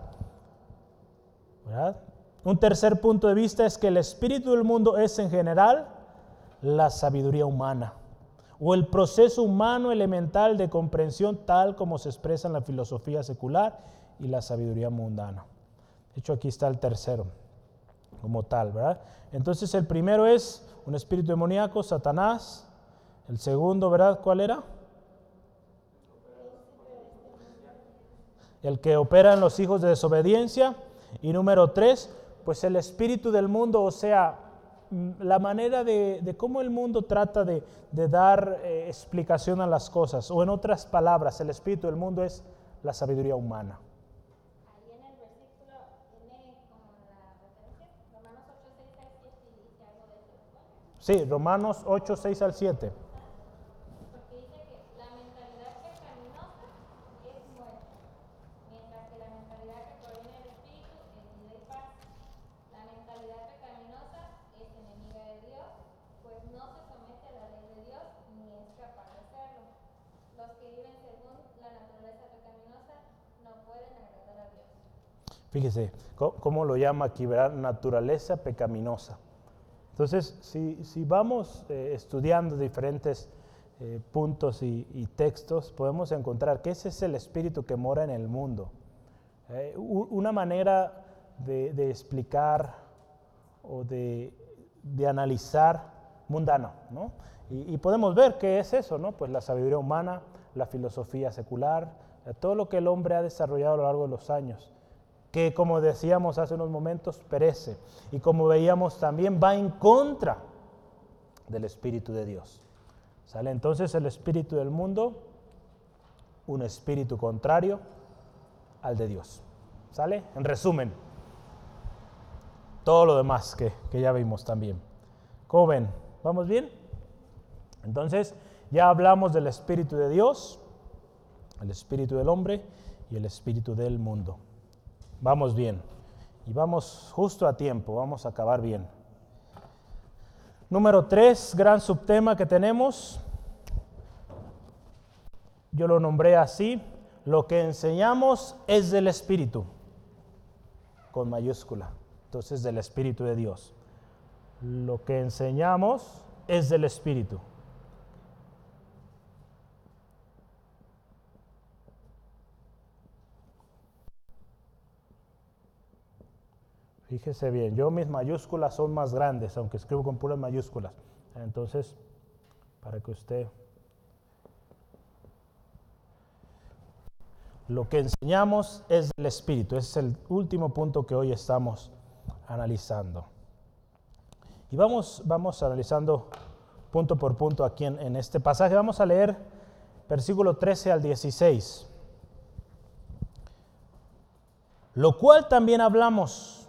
Un tercer punto de vista es que el espíritu del mundo es en general la sabiduría humana o el proceso humano elemental de comprensión tal como se expresa en la filosofía secular y la sabiduría mundana. De hecho, aquí está el tercero como tal, ¿verdad? Entonces el primero es un espíritu demoníaco, Satanás, el segundo, ¿verdad? ¿Cuál era? El que opera en los hijos de desobediencia. Y número tres, pues el espíritu del mundo, o sea, mm, la manera de, cómo el mundo trata de, dar eh, explicación a las cosas. O en otras palabras, el espíritu del mundo es la sabiduría humana. Sí, Romanos 8, 6 al 7. Los que viven según la naturaleza pecaminosa no Fíjese cómo lo llama aquí, ¿verdad? Naturaleza pecaminosa. Entonces, si, vamos eh, estudiando diferentes eh, puntos y, textos, podemos encontrar que ese es el espíritu que mora en el mundo. Eh, una manera de, explicar o de, analizar mundano, ¿no? Y, y, podemos ver qué es eso, ¿no? Pues la sabiduría humana, la filosofía secular, todo lo que el hombre ha desarrollado a lo largo de los años que como decíamos hace unos momentos, perece. Y como veíamos también va en contra del Espíritu de Dios. ¿Sale? Entonces el Espíritu del mundo, un espíritu contrario al de Dios. ¿Sale? En resumen, todo lo demás que, que ya vimos también. ¿Cómo ven? ¿Vamos bien? Entonces, ya hablamos del Espíritu de Dios, el Espíritu del hombre y el Espíritu del mundo. Vamos bien. Y vamos justo a tiempo, vamos a acabar bien. Número tres, gran subtema que tenemos. Yo lo nombré así. Lo que enseñamos es del Espíritu, con mayúscula. Entonces, del Espíritu de Dios. Lo que enseñamos es del Espíritu. Fíjese bien, yo mis mayúsculas son más grandes, aunque escribo con puras mayúsculas. Entonces, para que usted... Lo que enseñamos es del Espíritu. Ese es el último punto que hoy estamos analizando. Y vamos, vamos analizando punto por punto aquí en este pasaje. Vamos a leer versículo 13 al 16. Lo cual también hablamos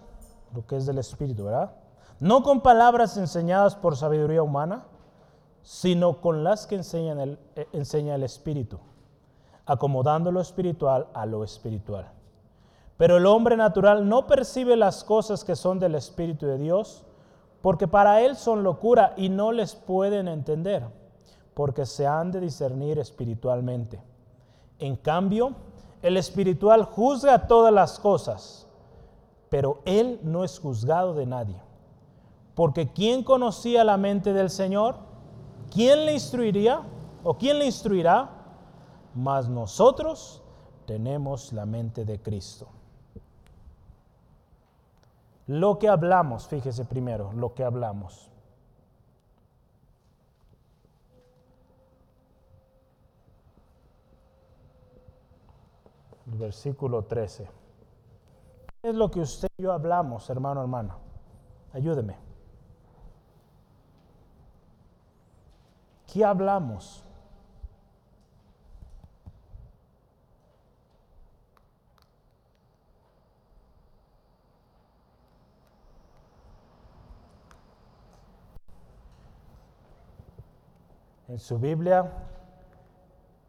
lo que es del Espíritu, ¿verdad? No con palabras enseñadas por sabiduría humana, sino con las que el, eh, enseña el Espíritu, acomodando lo espiritual a lo espiritual. Pero el hombre natural no percibe las cosas que son del Espíritu de Dios, porque para él son locura y no les pueden entender, porque se han de discernir espiritualmente. En cambio, el espiritual juzga todas las cosas pero él no es juzgado de nadie. Porque ¿quién conocía la mente del Señor? ¿Quién le instruiría? ¿O quién le instruirá? Mas nosotros tenemos la mente de Cristo. Lo que hablamos, fíjese primero, lo que hablamos. versículo 13 es lo que usted y yo hablamos, hermano, hermano? Ayúdeme. ¿Qué hablamos? En su Biblia,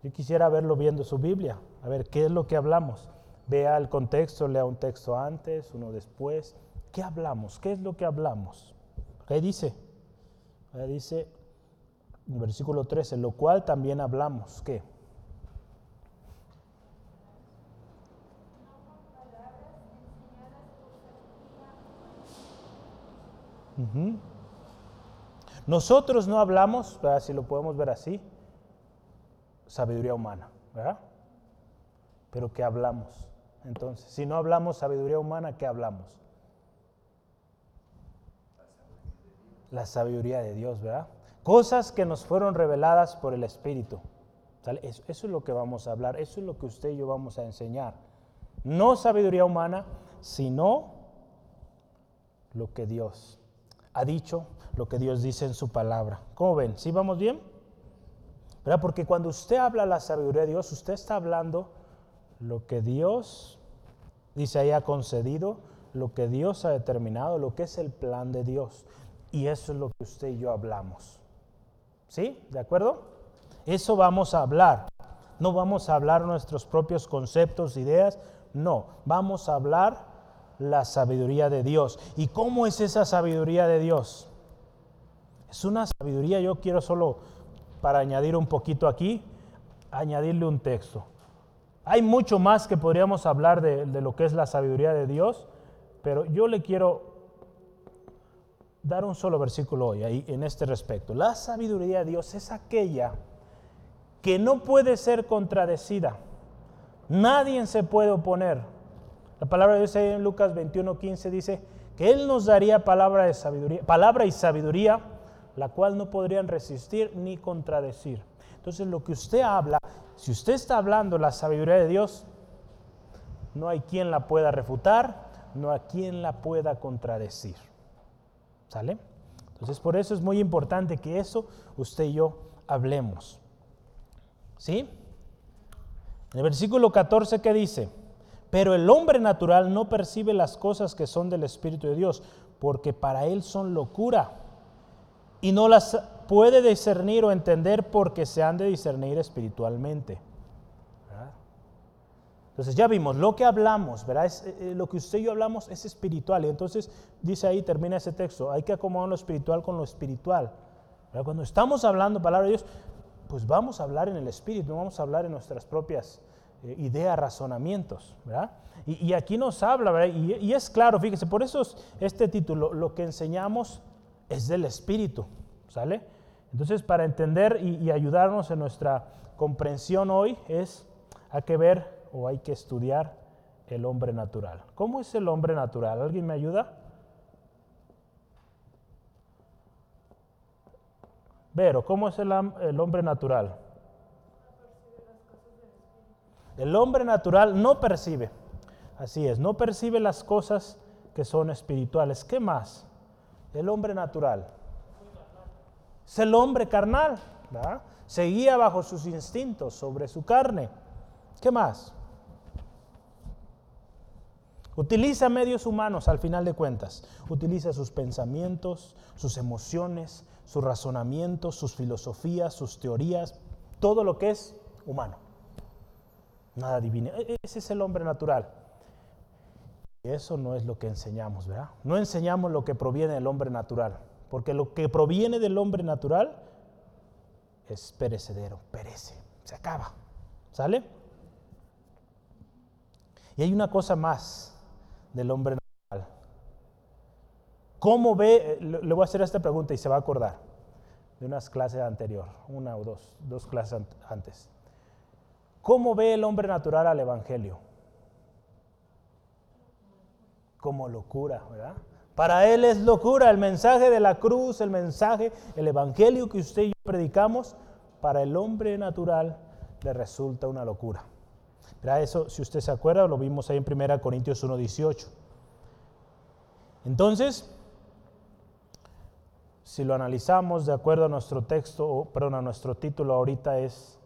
yo quisiera verlo viendo su Biblia, a ver qué es lo que hablamos. Vea el contexto, lea un texto antes, uno después. ¿Qué hablamos? ¿Qué es lo que hablamos? ¿Qué dice? Ahí dice en versículo 13, lo cual también hablamos. ¿Qué? Nosotros no hablamos, si lo podemos ver así, sabiduría humana, ¿verdad? Pero ¿qué hablamos? Entonces, si no hablamos sabiduría humana, ¿qué hablamos? La sabiduría de Dios, ¿verdad? Cosas que nos fueron reveladas por el Espíritu. Eso, es lo que vamos a hablar, eso es lo que usted y yo vamos a enseñar. No sabiduría humana, sino lo que Dios ha dicho, lo que Dios dice en su palabra. ¿Cómo ven? ¿Sí vamos bien? ¿Verdad? Porque cuando usted habla la sabiduría de Dios, usted está hablando lo que Dios, dice ahí, ha concedido, lo que Dios ha determinado, lo que es el plan de Dios. Y eso es lo que usted y yo hablamos. ¿Sí? ¿De acuerdo? Eso vamos a hablar. No vamos a hablar nuestros propios conceptos, ideas. No, vamos a hablar la sabiduría de Dios. ¿Y cómo es esa sabiduría de Dios? Es una sabiduría, yo quiero solo, para añadir un poquito aquí, añadirle un texto Hay mucho más que podríamos hablar de, lo que es la sabiduría de Dios, pero yo le quiero dar un solo versículo hoy ahí en este respecto. La sabiduría de Dios es aquella que no puede ser contradecida. Nadie se puede oponer. La palabra de Dios en Lucas 21:15 dice que Él nos daría palabra, de sabiduría, palabra y sabiduría, la cual no podrían resistir ni contradecir. Entonces lo que usted habla, si usted está hablando la sabiduría de Dios, no hay quien la pueda refutar, no hay quien la pueda contradecir. ¿Sale? Entonces por eso es muy importante que eso usted y yo hablemos. ¿Sí? En el versículo 14 que dice, pero el hombre natural no percibe las cosas que son del Espíritu de Dios, porque para él son locura, y no las puede discernir o entender porque se han de discernir espiritualmente. Entonces ya vimos, lo que hablamos, ¿verdad? Eh, eh, lo que usted y yo hablamos es espiritual. Y entonces dice ahí, termina ese texto, hay que acomodar lo espiritual con lo espiritual. Cuando estamos hablando palabra de Dios, pues vamos a hablar en el espíritu, no vamos a hablar en nuestras propias eh, ideas, razonamientos, ¿verdad? Y, aquí nos habla. Y, y, es claro, fíjese, por eso este título, lo que enseñamos es del espíritu, ¿sale? Entonces, para entender y, ayudarnos en nuestra comprensión hoy es, hay que ver o hay que estudiar el hombre natural. ¿Cómo es el hombre natural? ¿Alguien me ayuda? Vero, ¿cómo es el, el hombre natural? El hombre natural no percibe. Así es, no percibe las cosas que son espirituales. ¿Qué más? El hombre natural. Es el hombre carnal. ¿verdad? Se guía bajo sus instintos, sobre su carne. ¿Qué más? Utiliza medios humanos al final de cuentas. Utiliza sus pensamientos, sus emociones, sus razonamientos, sus filosofías, sus teorías, todo lo que es humano. Nada divino. E-, ese es el hombre natural. Y eso no es lo que enseñamos, ¿verdad? No enseñamos lo que proviene del hombre natural, porque lo que proviene del hombre natural es perecedero, perece, se acaba. ¿Sale? Y hay una cosa más del hombre natural. ¿Cómo ve? Le voy a hacer esta pregunta y se va a acordar de unas clases anterior, una o dos, dos clases antes. ¿Cómo ve el hombre natural al Evangelio? Como locura, ¿verdad? Para él es locura el mensaje de la cruz, el mensaje, el Evangelio que usted y yo predicamos, para el hombre natural le resulta una locura. Eso, si usted se acuerda, lo vimos ahí en 1 Corintios 1.18. Entonces, si lo analizamos de acuerdo a nuestro texto, perdón, a nuestro título ahorita es,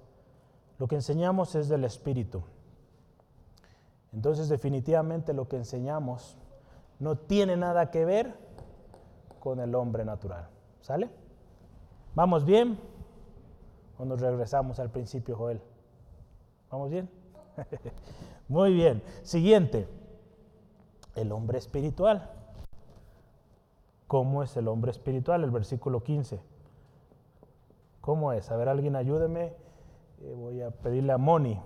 lo que enseñamos es del Espíritu. Entonces, definitivamente lo que enseñamos no tiene nada que ver con el hombre natural. ¿Sale? ¿Vamos bien? ¿O nos regresamos al principio, Joel? ¿Vamos bien? Muy bien. Siguiente. El hombre espiritual. ¿Cómo es el hombre espiritual? El versículo 15. ¿Cómo es? A ver, alguien ayúdeme. Eh, voy a pedirle a Moni.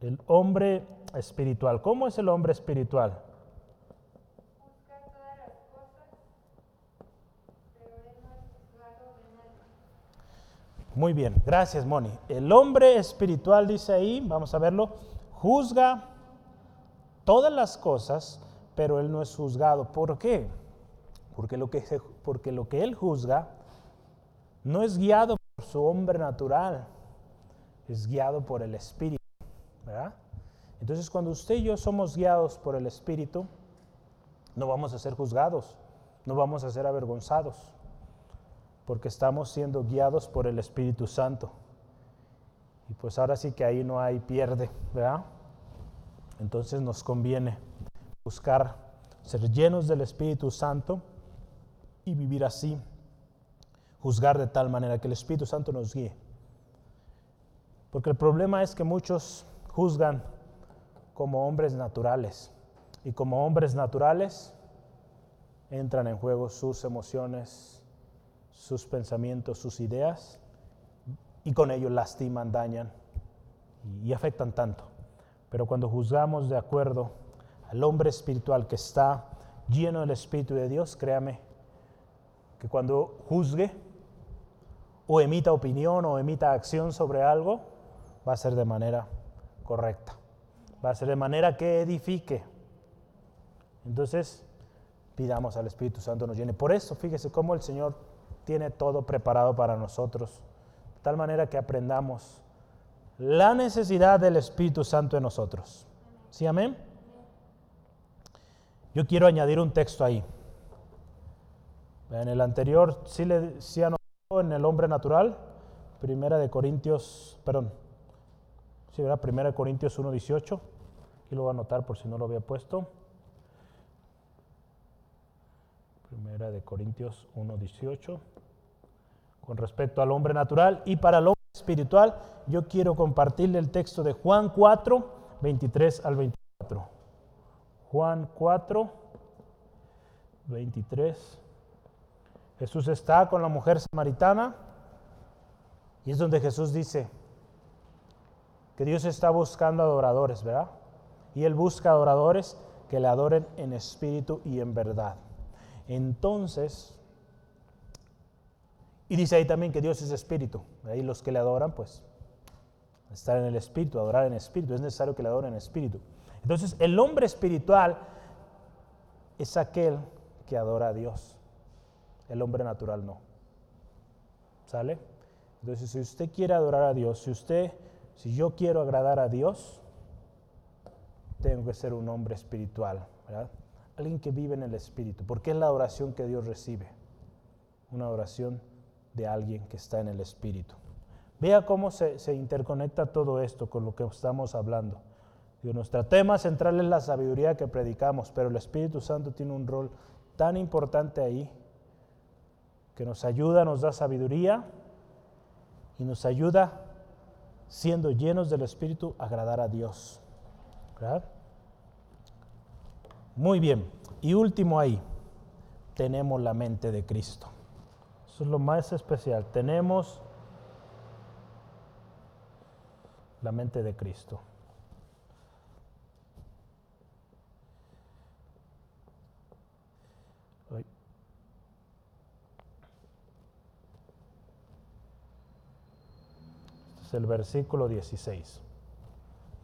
El hombre espiritual. ¿Cómo es el hombre espiritual? Muy bien, gracias Moni. El hombre espiritual dice ahí, vamos a verlo, juzga todas las cosas, pero él no es juzgado. ¿Por qué? Porque lo que, porque lo que él juzga no es guiado por su hombre natural, es guiado por el Espíritu. Entonces cuando usted y yo somos guiados por el Espíritu, no vamos a ser juzgados, no vamos a ser avergonzados porque estamos siendo guiados por el Espíritu Santo. Y pues ahora sí que ahí no hay pierde, ¿verdad? Entonces nos conviene buscar ser llenos del Espíritu Santo y vivir así, juzgar de tal manera que el Espíritu Santo nos guíe. Porque el problema es que muchos juzgan como hombres naturales y como hombres naturales entran en juego sus emociones, sus pensamientos, sus ideas, y con ello lastiman, dañan y afectan tanto. Pero cuando juzgamos de acuerdo al hombre espiritual que está lleno del Espíritu de Dios, créame que cuando juzgue o emita opinión o emita acción sobre algo, va a ser de manera correcta. Va a ser de manera que edifique. Entonces, pidamos al Espíritu Santo nos llene. Por eso, fíjese cómo el Señor tiene todo preparado para nosotros, de tal manera que aprendamos la necesidad del Espíritu Santo en nosotros. ¿Sí, amén? Yo quiero añadir un texto ahí. En el anterior sí, le, sí anotó en el hombre natural, primera de Corintios, perdón, sí, ¿verdad? Primera de Corintios 1.18, lo voy a anotar por si no lo había puesto. Primera de Corintios 1.18, con respecto al hombre natural y para el hombre espiritual, yo quiero compartirle el texto de Juan 4, 23 al 24. Juan 4, 23. Jesús está con la mujer samaritana y es donde Jesús dice que Dios está buscando adoradores, ¿verdad? Y Él busca adoradores que le adoren en espíritu y en verdad. Entonces, y dice ahí también que Dios es espíritu. Ahí los que le adoran, pues, estar en el espíritu, adorar en espíritu. Es necesario que le adoren en espíritu. Entonces, el hombre espiritual es aquel que adora a Dios. El hombre natural no. ¿Sale? Entonces, si usted quiere adorar a Dios, si usted, si yo quiero agradar a Dios, tengo que ser un hombre espiritual, ¿verdad? Alguien que vive en el espíritu, porque es la oración que Dios recibe. Una oración de alguien que está en el Espíritu. Vea cómo se, interconecta todo esto con lo que estamos hablando. nuestro tema central es la sabiduría que predicamos, pero el Espíritu Santo tiene un rol tan importante ahí que nos ayuda, nos da sabiduría y nos ayuda siendo llenos del Espíritu a agradar a Dios. Muy bien. Y último ahí, tenemos la mente de Cristo. Eso es lo más especial. Tenemos la mente de Cristo. Este es el versículo 16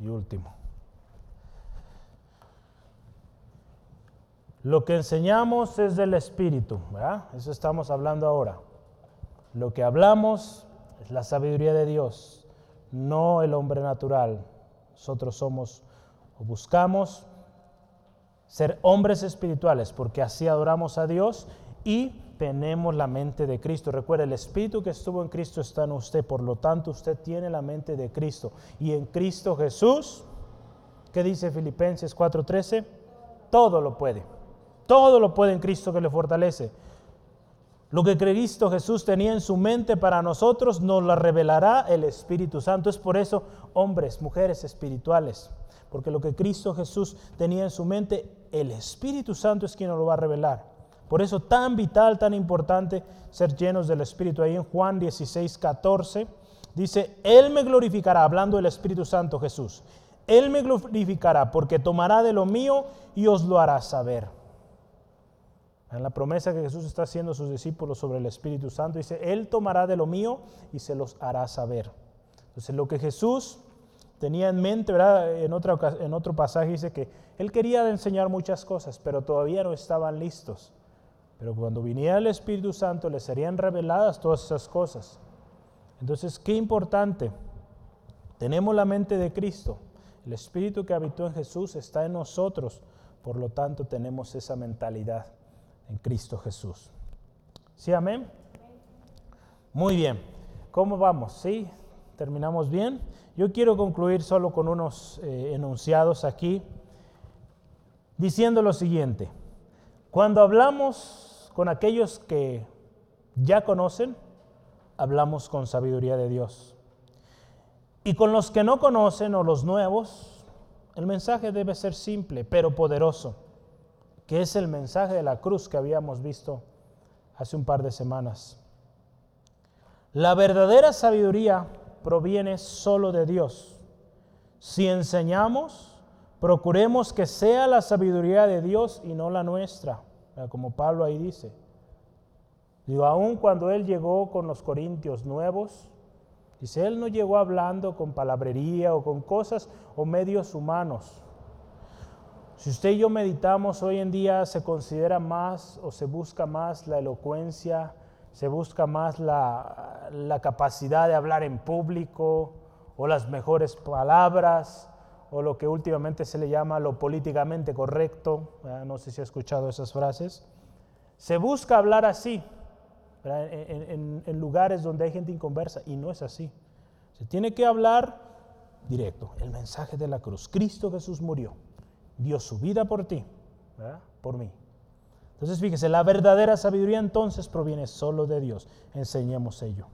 y último. Lo que enseñamos es del Espíritu, ¿verdad? Eso estamos hablando ahora. Lo que hablamos es la sabiduría de Dios, no el hombre natural. Nosotros somos o buscamos ser hombres espirituales porque así adoramos a Dios y tenemos la mente de Cristo. Recuerda, el Espíritu que estuvo en Cristo está en usted, por lo tanto usted tiene la mente de Cristo. Y en Cristo Jesús, ¿qué dice Filipenses 4:13? Todo lo puede. Todo lo puede en Cristo que le fortalece. Lo que Cristo Jesús tenía en su mente para nosotros nos lo revelará el Espíritu Santo. Es por eso, hombres, mujeres espirituales, porque lo que Cristo Jesús tenía en su mente, el Espíritu Santo es quien nos lo va a revelar. Por eso tan vital, tan importante ser llenos del Espíritu. Ahí en Juan 16, 14 dice, Él me glorificará, hablando del Espíritu Santo Jesús. Él me glorificará porque tomará de lo mío y os lo hará saber. En la promesa que Jesús está haciendo a sus discípulos sobre el Espíritu Santo, dice, Él tomará de lo mío y se los hará saber. Entonces, lo que Jesús tenía en mente, ¿verdad? En, otra, en otro pasaje dice que Él quería enseñar muchas cosas, pero todavía no estaban listos. Pero cuando viniera el Espíritu Santo, les serían reveladas todas esas cosas. Entonces, qué importante. Tenemos la mente de Cristo. El Espíritu que habitó en Jesús está en nosotros. Por lo tanto, tenemos esa mentalidad en Cristo Jesús. ¿Sí, amén? Muy bien. ¿Cómo vamos? ¿Sí? ¿Terminamos bien? Yo quiero concluir solo con unos eh, enunciados aquí, diciendo lo siguiente. Cuando hablamos con aquellos que ya conocen, hablamos con sabiduría de Dios. Y con los que no conocen o los nuevos, el mensaje debe ser simple, pero poderoso que es el mensaje de la cruz que habíamos visto hace un par de semanas. La verdadera sabiduría proviene solo de Dios Si enseñamos, procuremos que sea la sabiduría de Dios y no la nuestra, como Pablo ahí dice. Digo, aun cuando él llegó con los corintios nuevos, dice, él no llegó hablando con palabrería o con cosas o medios humanos. Si usted y yo meditamos hoy en día, se considera más o se busca más la elocuencia, se busca más la, la capacidad de hablar en público, o las mejores palabras o lo que últimamente se le llama lo políticamente correcto, no sé si ha escuchado esas frases, se busca hablar así en, en, lugares donde hay gente inconversa y no es así. Se tiene que hablar directo, el mensaje de la cruz. Cristo Jesús murió, dio su vida por ti, por mí. Entonces fíjese, la verdadera sabiduría entonces proviene solo de Dios. Enseñemos ello.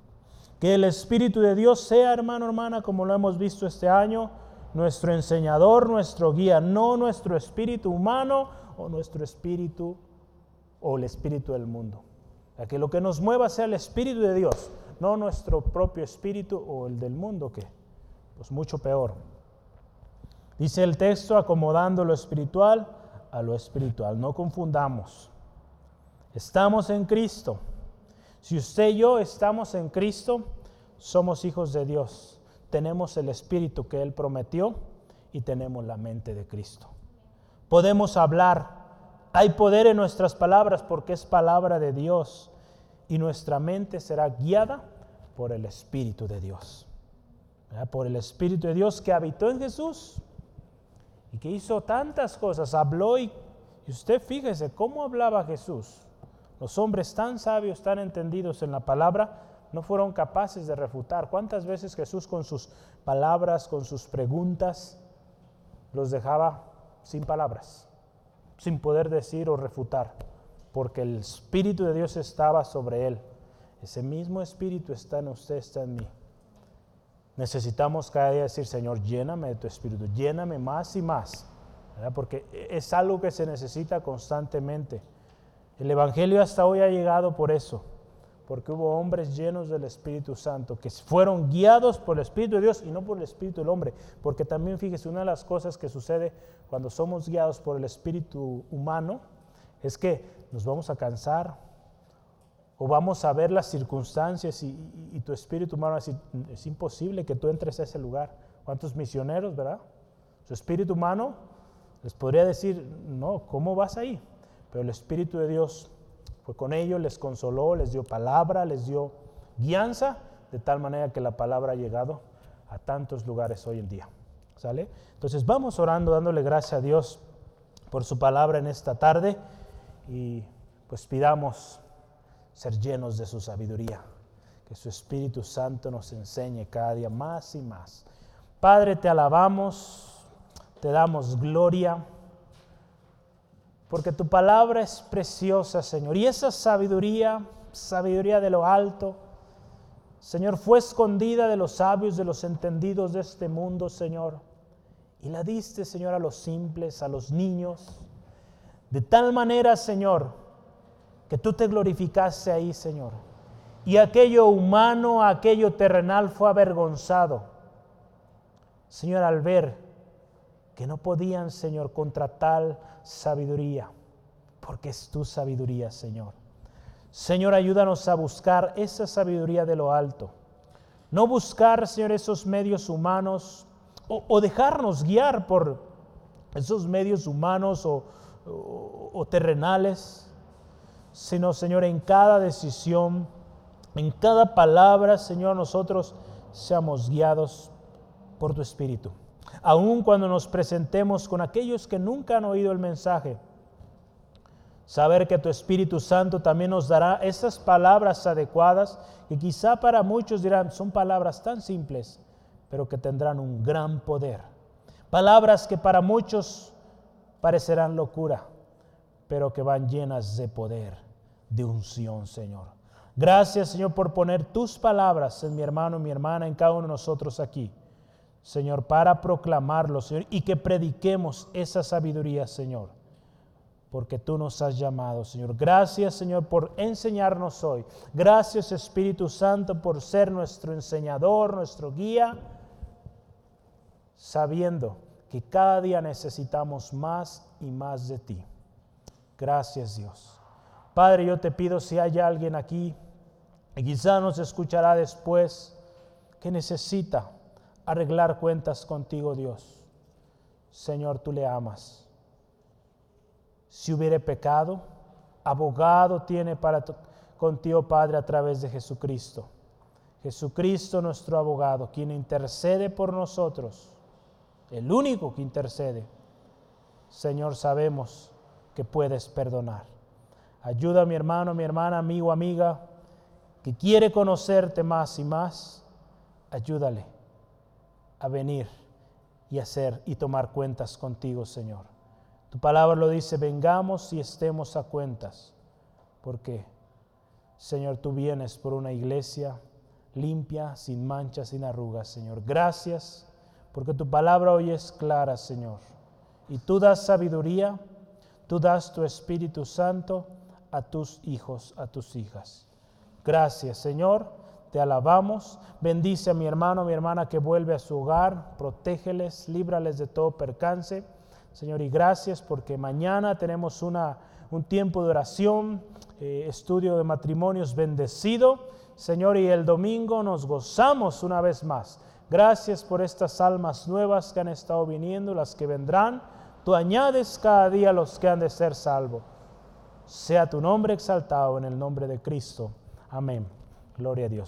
Que el Espíritu de Dios sea, hermano, hermana, como lo hemos visto este año, nuestro enseñador, nuestro guía, no nuestro espíritu humano o nuestro espíritu o el espíritu del mundo. que lo que nos mueva sea el Espíritu de Dios, no nuestro propio espíritu o el del mundo, que pues mucho peor. Dice el texto, acomodando lo espiritual a lo espiritual. No confundamos. Estamos en Cristo. Si usted y yo estamos en Cristo, somos hijos de Dios. Tenemos el Espíritu que Él prometió y tenemos la mente de Cristo. Podemos hablar. Hay poder en nuestras palabras porque es palabra de Dios y nuestra mente será guiada por el Espíritu de Dios. Por el Espíritu de Dios que habitó en Jesús y que hizo tantas cosas. Habló y, y usted fíjese cómo hablaba Jesús. Los hombres tan sabios, tan entendidos en la palabra, no fueron capaces de refutar. ¿Cuántas veces Jesús con sus palabras, con sus preguntas, los dejaba sin palabras, sin poder decir o refutar? Porque el Espíritu de Dios estaba sobre él. Ese mismo Espíritu está en usted, está en mí. Necesitamos cada día decir, Señor, lléname de tu Espíritu, lléname más y más, porque es algo que se necesita constantemente. El Evangelio hasta hoy ha llegado por eso, porque hubo hombres llenos del Espíritu Santo que fueron guiados por el Espíritu de Dios y no por el Espíritu del hombre. Porque también fíjese, una de las cosas que sucede cuando somos guiados por el Espíritu humano es que nos vamos a cansar o vamos a ver las circunstancias y, tu Espíritu humano va a decir, es imposible que tú entres a ese lugar. ¿Cuántos misioneros, verdad? Su Espíritu humano les podría decir, no, ¿cómo vas ahí? Pero el Espíritu de Dios fue con ellos, les consoló, les dio palabra, les dio guianza, de tal manera que la palabra ha llegado a tantos lugares hoy en día. ¿Sale? Entonces vamos orando, dándole gracias a Dios por su palabra en esta tarde y pues pidamos ser llenos de su sabiduría, que su Espíritu Santo nos enseñe cada día más y más. Padre, te alabamos, te damos gloria porque tu palabra es preciosa, Señor. Y esa sabiduría, sabiduría de lo alto, Señor, fue escondida de los sabios, de los entendidos de este mundo, Señor. Y la diste, Señor, a los simples, a los niños. De tal manera, Señor, que tú te glorificaste ahí, Señor. Y aquello humano, aquello terrenal fue avergonzado. Señor, al ver que no podían, Señor, contra tal sabiduría, porque es tu sabiduría, Señor. Señor, ayúdanos a buscar esa sabiduría de lo alto. No buscar, Señor, esos medios humanos o, dejarnos guiar por esos medios humanos o, o terrenales, sino, Señor, en cada decisión, en cada palabra, Señor, nosotros seamos guiados por tu Espíritu aun cuando nos presentemos con aquellos que nunca han oído el mensaje. Saber que tu Espíritu Santo también nos dará esas palabras adecuadas que quizá para muchos dirán, son palabras tan simples, pero que tendrán un gran poder. Palabras que para muchos parecerán locura, pero que van llenas de poder, de unción, Señor. Gracias, Señor, por poner tus palabras en mi hermano y mi hermana, en cada uno de nosotros aquí. Señor, para proclamarlo, Señor, y que prediquemos esa sabiduría, Señor, porque tú nos has llamado, Señor. Gracias, Señor, por enseñarnos hoy. Gracias, Espíritu Santo, por ser nuestro enseñador, nuestro guía. sabiendo que cada día necesitamos más y más de ti. Gracias Dios. Padre, yo te pido si hay alguien aquí, y quizá nos escuchará después, que necesita arreglar cuentas contigo, Dios. Señor, tú le amas. Si hubiere pecado, abogado tiene para contigo, Padre, a través de Jesucristo. Jesucristo nuestro abogado, quien intercede por nosotros, el único que intercede. Señor, sabemos que puedes perdonar. Ayuda a mi hermano, mi hermana, amigo, amiga, que quiere conocerte más y más. Ayúdale a venir y hacer y tomar cuentas contigo, Señor. Tu palabra lo dice, vengamos y estemos a cuentas. porque Señor, tú vienes por una iglesia limpia, sin manchas, sin arrugas, Señor. Gracias porque tu palabra hoy es clara, Señor. Y tú das sabiduría, tú das tu Espíritu Santo a tus hijos, a tus hijas. Gracias, Señor. Te alabamos. Bendice a mi hermano, mi hermana que vuelve a su hogar. Protégeles, líbrales de todo percance. Señor, y gracias porque mañana tenemos una, un tiempo de oración, eh, estudio de matrimonios bendecido. Señor, y el domingo nos gozamos una vez más. Gracias por estas almas nuevas que han estado viniendo, las que vendrán. Tú añades cada día los que han de ser salvos. Sea tu nombre exaltado en el nombre de Cristo. Amén. Gloria a Dios.